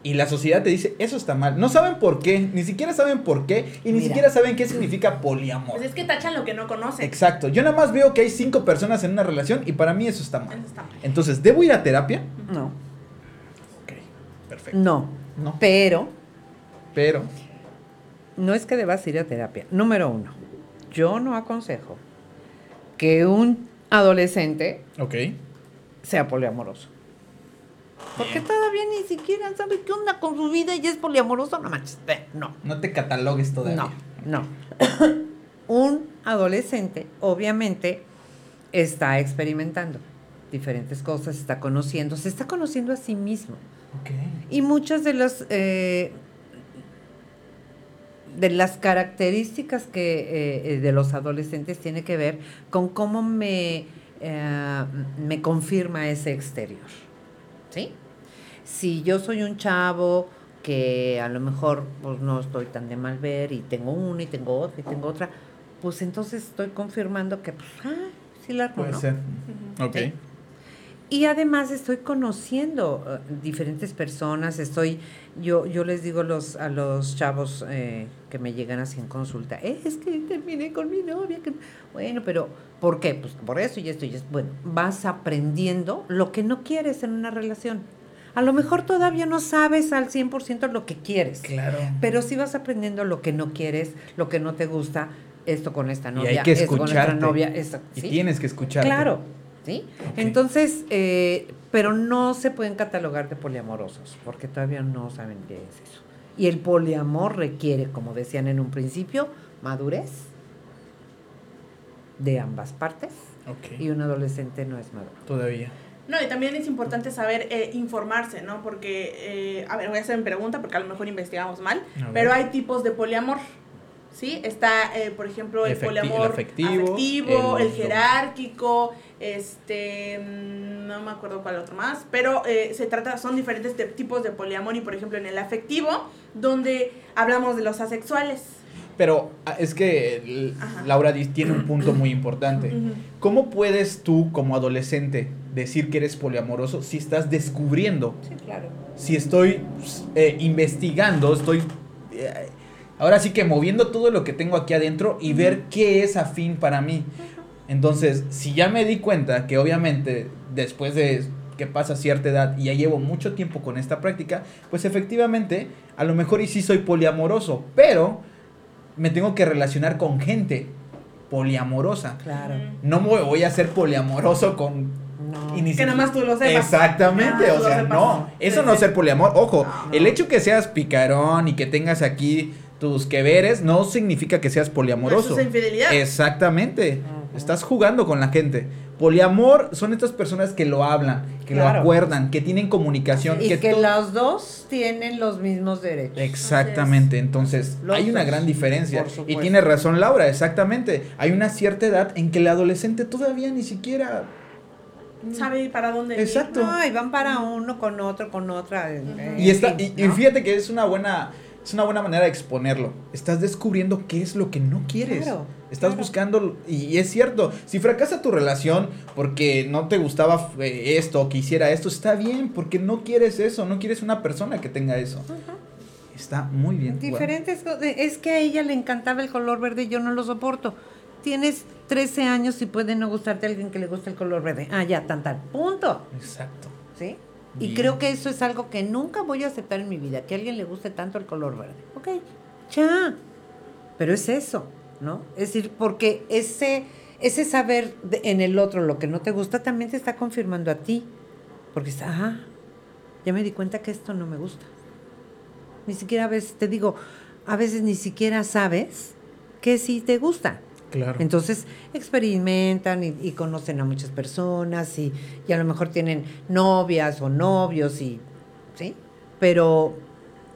Y la sociedad te dice, eso está mal. No saben por qué, ni siquiera saben por qué, y ni siquiera saben qué significa poliamor. Pues es que tachan lo que no conocen. Exacto. Yo nada más veo que hay cinco personas en una relación y para mí eso está mal. Entonces, ¿debo ir a terapia? No. Ok, perfecto. No. No. Pero. Pero. No es que debas ir a terapia. Número uno, yo no aconsejo que un adolescente sea poliamoroso. Porque todavía ni siquiera sabe qué onda con su vida y es poliamoroso, no manches. No. No te catalogues todavía. No, no. Un adolescente, obviamente, está experimentando diferentes cosas, está conociendo, se está conociendo a sí mismo. Y muchas de las eh, de las características que eh, de los adolescentes tiene que ver con cómo me, eh, me confirma ese exterior. ¿Sí? si yo soy un chavo que a lo mejor pues no estoy tan de mal ver y tengo una y tengo otra y tengo otra, pues entonces estoy confirmando que, pues, ah, sí la Puede ser. Ok. Y además estoy conociendo uh, diferentes personas, estoy, yo, yo les digo los, a los chavos eh, que me llegan así en consulta, es que terminé con mi novia, que... bueno, pero ¿por qué? Pues por eso y esto y esto. Bueno, vas aprendiendo lo que no quieres en una relación. A lo mejor todavía no sabes al 100% lo que quieres. Claro. Pero sí vas aprendiendo lo que no quieres, lo que no te gusta, esto con esta novia, esto con esta novia, esto. Y tienes que escuchar. Claro. ¿Sí? Entonces, eh, pero no se pueden catalogar de poliamorosos, porque todavía no saben qué es eso. Y el poliamor requiere, como decían en un principio, madurez, de ambas partes y un adolescente no es maduro. Todavía. No, y también es importante saber eh, informarse, ¿no? Porque, eh, a ver, voy a hacer mi pregunta porque a lo mejor investigamos mal, pero hay tipos de poliamor. ¿Sí? Está, eh, por ejemplo, el poliamor el afectivo, el, jerárquico, este, mm, no me acuerdo cuál otro más, pero se trata, son diferentes tipos de poliamor y, por ejemplo, en el afectivo, donde hablamos de los asexuales, pero ah, es que Laura tiene un punto muy importante. ¿Cómo puedes tú, como adolescente, decir que eres poliamoroso si estás descubriendo? Sí, claro. Si estoy eh, investigando, estoy... Ahora sí que moviendo todo lo que tengo aquí adentro y ver qué es afín para mí. Entonces, si ya me di cuenta que obviamente después de que pasa cierta edad y ya llevo mucho tiempo con esta práctica, pues efectivamente, a lo mejor y sí soy poliamoroso, pero me tengo que relacionar con gente poliamorosa. Claro. No me voy a ser poliamoroso con no. Que nomás tú lo sepas. Exactamente, ah, o sea, no, eso no es ser poliamor. Ojo, el hecho que seas picarón y que tengas aquí tus que veres no significa que seas poliamoroso. es infidelidad. Exactamente. Estás jugando con la gente. Poliamor son estas personas que lo hablan, que lo acuerdan, que tienen comunicación. Y que, los dos tienen los mismos derechos. Exactamente, entonces hay una gran diferencia. Y tiene razón Laura, exactamente. Hay una cierta edad en que el adolescente todavía ni siquiera sabe para dónde Exacto. No, y van para uno con otro, con otra. y, está, y, fíjate que es una buena es una buena manera de exponerlo. Estás descubriendo qué es lo que no quieres. Estás buscando, y es cierto, si fracasa tu relación porque no te gustaba eh, esto o que hiciera esto, está bien, porque no quieres eso, no quieres una persona que tenga eso. Está muy bien. Diferentes, es que a ella le encantaba el color verde y yo no lo soporto. Tienes 13 años y puede no gustarte a alguien que le guste el color verde. Ah, ya, tan tal. Punto. Exacto. ¿Sí? Y creo que eso es algo que nunca voy a aceptar en mi vida, que a alguien le guste tanto el color verde. Ok, ya. Pero es eso, ¿no? Es decir, porque ese, ese saber en el otro lo que no te gusta también te está confirmando a ti. Porque está, ah, ya me di cuenta que esto no me gusta. Ni siquiera a veces, te digo, a veces ni siquiera sabes que sí te gusta. Entonces experimentan y, conocen a muchas personas y, a lo mejor tienen novias o novios y sí, pero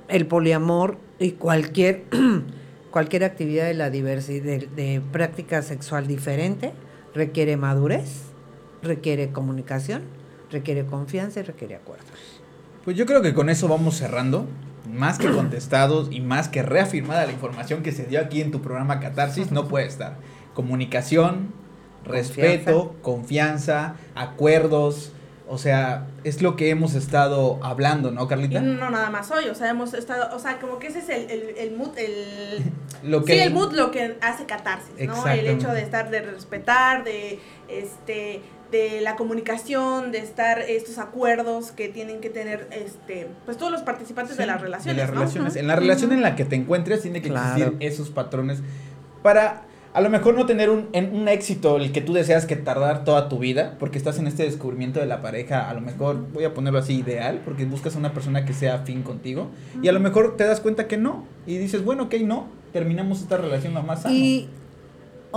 el poliamor y cualquier cualquier actividad de la diversidad de, de práctica sexual diferente requiere madurez, requiere comunicación, requiere confianza y requiere acuerdos. Pues yo creo que con eso vamos cerrando más que contestados y más que reafirmada la información que se dio aquí en tu programa Catarsis, no puede estar. Comunicación, respeto, confianza, acuerdos. O sea, es lo que hemos estado hablando, ¿no, Carlita? no, nada más hoy, o sea, hemos estado, o sea, como que ese es el, el, el mood, el... lo que sí, el mood lo que hace catarsis, ¿no? El hecho de estar, de respetar, de, este, de la comunicación, de estar estos acuerdos que tienen que tener este pues todos los participantes de las relaciones. De las relaciones. En la relación en la que te encuentres tiene que existir esos patrones para a lo mejor no tener un, un éxito el que tú deseas que tardar toda tu vida, porque estás en este descubrimiento de la pareja, a lo mejor voy a ponerlo así ideal, porque buscas a una persona que sea afín contigo, y a lo mejor te das cuenta que no, y dices, bueno, ok, no, terminamos esta relación lo más sano. Y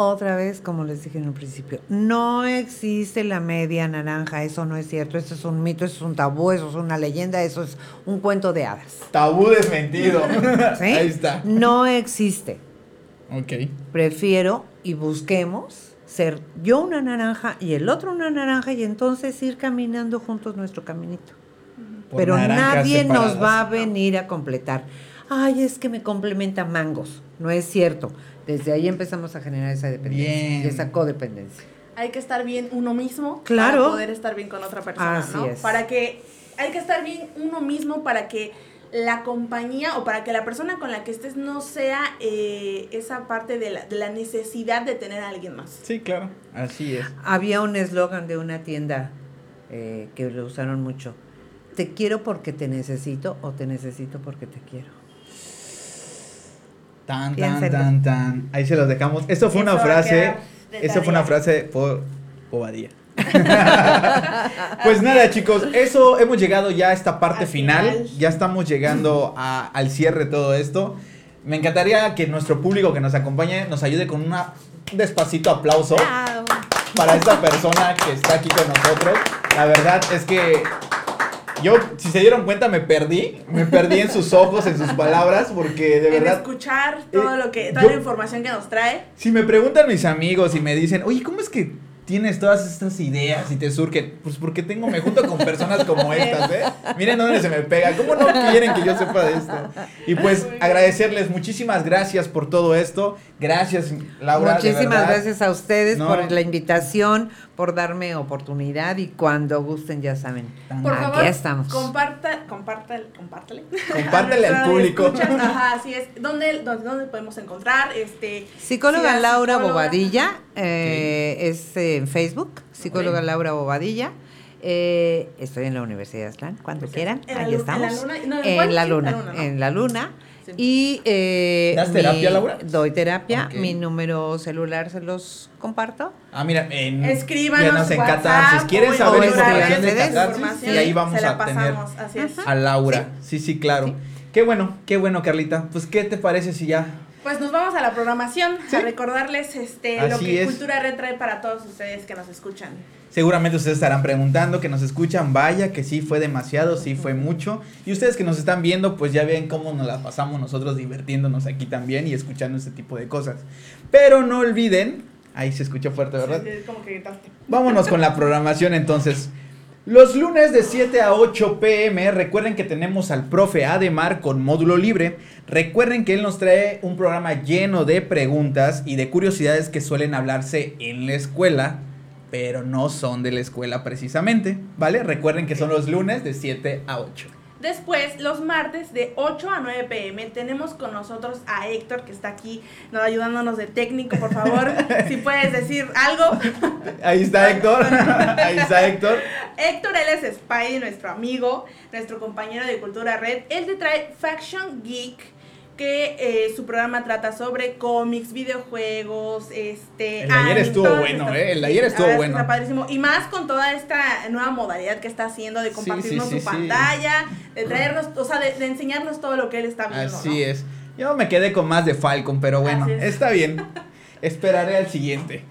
otra vez, como les dije en un principio, no existe la media naranja, eso no es cierto, eso es un mito, eso es un tabú, eso es una leyenda, eso es un cuento de hadas. Tabú desmentido. Ahí está. No existe. Ok. Prefiero y busquemos ser yo una naranja y el otro una naranja y entonces ir caminando juntos nuestro caminito. Pero nadie nos va a venir a completar. Ay, es que me complementa mangos. No es cierto. Desde ahí empezamos a generar esa dependencia, esa codependencia. Hay que estar bien uno mismo claro. para poder estar bien con otra persona, Así Es. Para que hay que estar bien uno mismo para que la compañía o para que la persona con la que estés no sea eh, esa parte de la, de la, necesidad de tener a alguien más. Sí, claro, así es. Había un eslogan de una tienda eh, que lo usaron mucho. Te quiero porque te necesito o te necesito porque te quiero. Tan, tan, tan, tan. Ahí se los dejamos. Esto fue una frase. Eso fue una frase por Bobadilla. pues nada, chicos, eso hemos llegado ya a esta parte final. Ya estamos llegando al cierre de todo esto. Me encantaría que nuestro público que nos acompañe nos ayude con una despacito aplauso para esta persona que está aquí con nosotros. La verdad es que yo, si se dieron cuenta, me perdí. Me perdí en sus ojos, en sus palabras, porque de verdad. escuchar todo lo que, toda la información que nos trae. Si me preguntan mis amigos y me dicen, oye, ¿cómo es que tienes todas estas ideas y te surgen? Pues porque tengo, me junto con personas como estas, ¿eh? Miren dónde se me pega. ¿Cómo no quieren que yo sepa de esto? Y pues agradecerles, muchísimas gracias por todo esto. Gracias, Laura. Muchísimas gracias a ustedes por la invitación, por darme oportunidad y cuando gusten ya saben. Por aquí favor, estamos. Comparta, compártale, compártale. Compártale al público. Ajá, así es. ¿Dónde, dónde, podemos encontrar? Este, psicóloga Laura Bobadilla, eh, es en Facebook, psicóloga Laura Bobadilla. Eh, estoy en la Universidad de Aslán, cuando quieran. Ahí estamos. En la luna. en la luna. En la luna. Y eh, ¿Das terapia, Laura? Doy terapia. Mi número celular se los comparto. Ah, mira, en, escríbanos en Catarsis. ¿Quieren saber información de Catarsis? Y ahí vamos a tener a Laura. Sí, sí, claro. Qué bueno, qué bueno, Carlita. Pues, ¿qué te parece si ya pues nos vamos a la programación, a recordarles este lo que Cultura Red trae para todos ustedes que nos escuchan. Seguramente ustedes estarán preguntando, que nos escuchan, vaya, que sí fue demasiado, sí fue mucho. Y ustedes que nos están viendo, pues ya ven cómo nos la pasamos nosotros divirtiéndonos aquí también y escuchando este tipo de cosas. Pero no olviden, ahí se escuchó fuerte, ¿verdad? Sí, como que. Vámonos con la programación entonces. Los lunes de 7 a 8 pm, recuerden que tenemos al profe Ademar con módulo libre. Recuerden que él nos trae un programa lleno de preguntas y de curiosidades que suelen hablarse en la escuela pero no son de la escuela precisamente, ¿vale? Recuerden que son los lunes de 7 a 8. Después, los martes de 8 a 9 pm, tenemos con nosotros a Héctor, que está aquí ¿no? ayudándonos de técnico, por favor. si puedes decir algo. Ahí está Héctor. Ahí está Héctor. Héctor, él es Spidey, nuestro amigo, nuestro compañero de Cultura Red. Él te trae Faction Geek que eh, su programa trata sobre cómics, videojuegos, este... El ayer estuvo bueno, ¿eh? El ayer estuvo bueno. Está padrísimo. Y más con toda esta nueva modalidad que está haciendo de compartirnos su pantalla, de traernos, o sea, de, enseñarnos todo lo que él está viendo. Así es. Yo me quedé con más de Falcon, pero bueno, está bien. Esperaré al siguiente.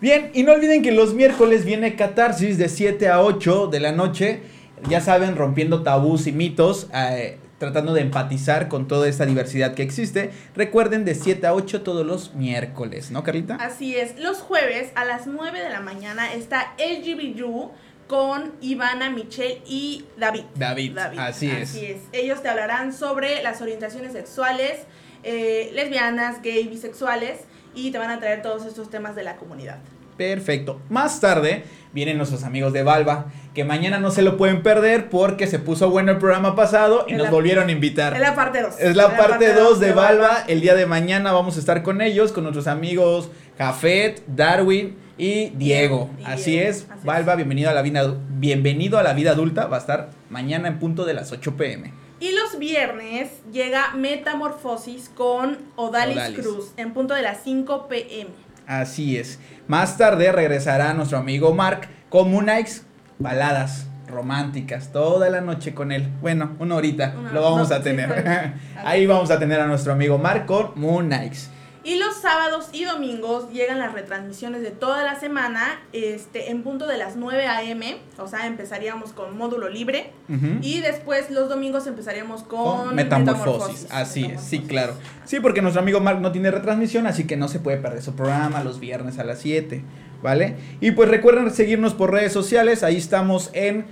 Bien, y no olviden que los miércoles viene Catarsis de 7 a 8 de la noche. Ya saben, rompiendo tabús y mitos. Eh, tratando de empatizar con toda esta diversidad que existe. Recuerden de 7 a 8 todos los miércoles, ¿no, Carlita? Así es. Los jueves a las 9 de la mañana está LGBU con Ivana, Michelle y David. David, así es. Así es. Ellos te hablarán sobre las orientaciones sexuales, eh, lesbianas, gay, bisexuales y te van a traer todos estos temas de la comunidad. Perfecto. Más tarde vienen nuestros amigos de Valva, que mañana no se lo pueden perder porque se puso bueno el programa pasado y nos volvieron a invitar. Es la parte 2. Es la, parte 2 de, Valva. El día de mañana vamos a estar con ellos, con nuestros amigos Jafet, Darwin y Diego. así es. Valva, bienvenido a la vida bienvenido a la vida adulta. Va a estar mañana en punto de las 8 pm. Y los viernes llega Metamorfosis con Odalis, Cruz en punto de las 5 pm. Así es. Más tarde regresará nuestro amigo Mark con Moonlights, baladas románticas, toda la noche con él. Bueno, una horita lo vamos a tener. Ahí vamos a tener a nuestro amigo Mark con Moon y los sábados y domingos llegan las retransmisiones de toda la semana, este, en punto de las 9 a.m., o sea, empezaríamos con módulo libre, y después los domingos empezaríamos con, metamorfosis. Así es, sí, claro. Sí, porque nuestro amigo Mark no tiene retransmisión, así que no se puede perder su programa los viernes a las 7, ¿vale? Y pues recuerden seguirnos por redes sociales, ahí estamos en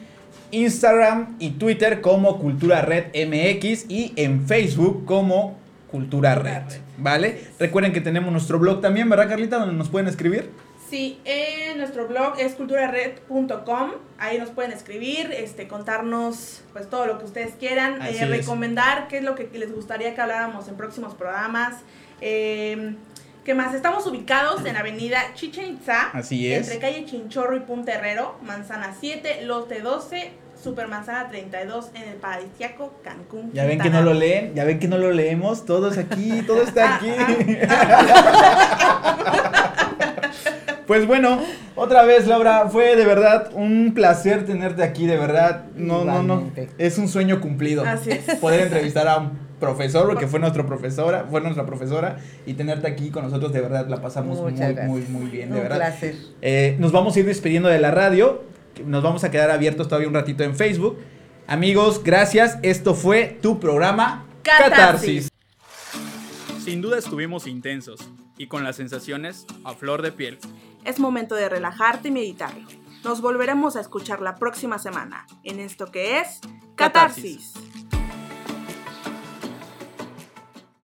Instagram y Twitter como Cultura Red MX y en Facebook como Cultura Red, ¿vale? Recuerden que tenemos nuestro blog también, ¿verdad, Carlita? Donde nos pueden escribir. Sí, en nuestro blog es culturared.com. Ahí nos pueden escribir, este, contarnos pues todo lo que ustedes quieran, eh, recomendar qué es lo que les gustaría que habláramos en próximos programas. Eh, ¿Qué más? Estamos ubicados en Avenida Chichen Itza. Así es. Entre calle Chinchorro y Punta Herrero, Manzana 7, lote 12, Supermanzana 32 en el paradisiaco Cancún. Ya ven que no lo leen, ya ven que no lo leemos, todos aquí, todo está aquí. pues bueno, otra vez Laura, fue de verdad un placer tenerte aquí, de verdad. No, no, no. Es un sueño cumplido. Así es. Poder entrevistar a un profesor, porque fue nuestra profesora, fue nuestra profesora, y tenerte aquí con nosotros, de verdad, la pasamos muy, muy, muy bien, de Un verdad. placer. Eh, nos vamos a ir despidiendo de la radio, nos vamos a quedar abiertos todavía un ratito en Facebook. Amigos, gracias, esto fue tu programa Catarsis. Sin duda estuvimos intensos y con las sensaciones a flor de piel. Es momento de relajarte y meditarlo. Nos volveremos a escuchar la próxima semana en esto que es Catarsis. Catarsis.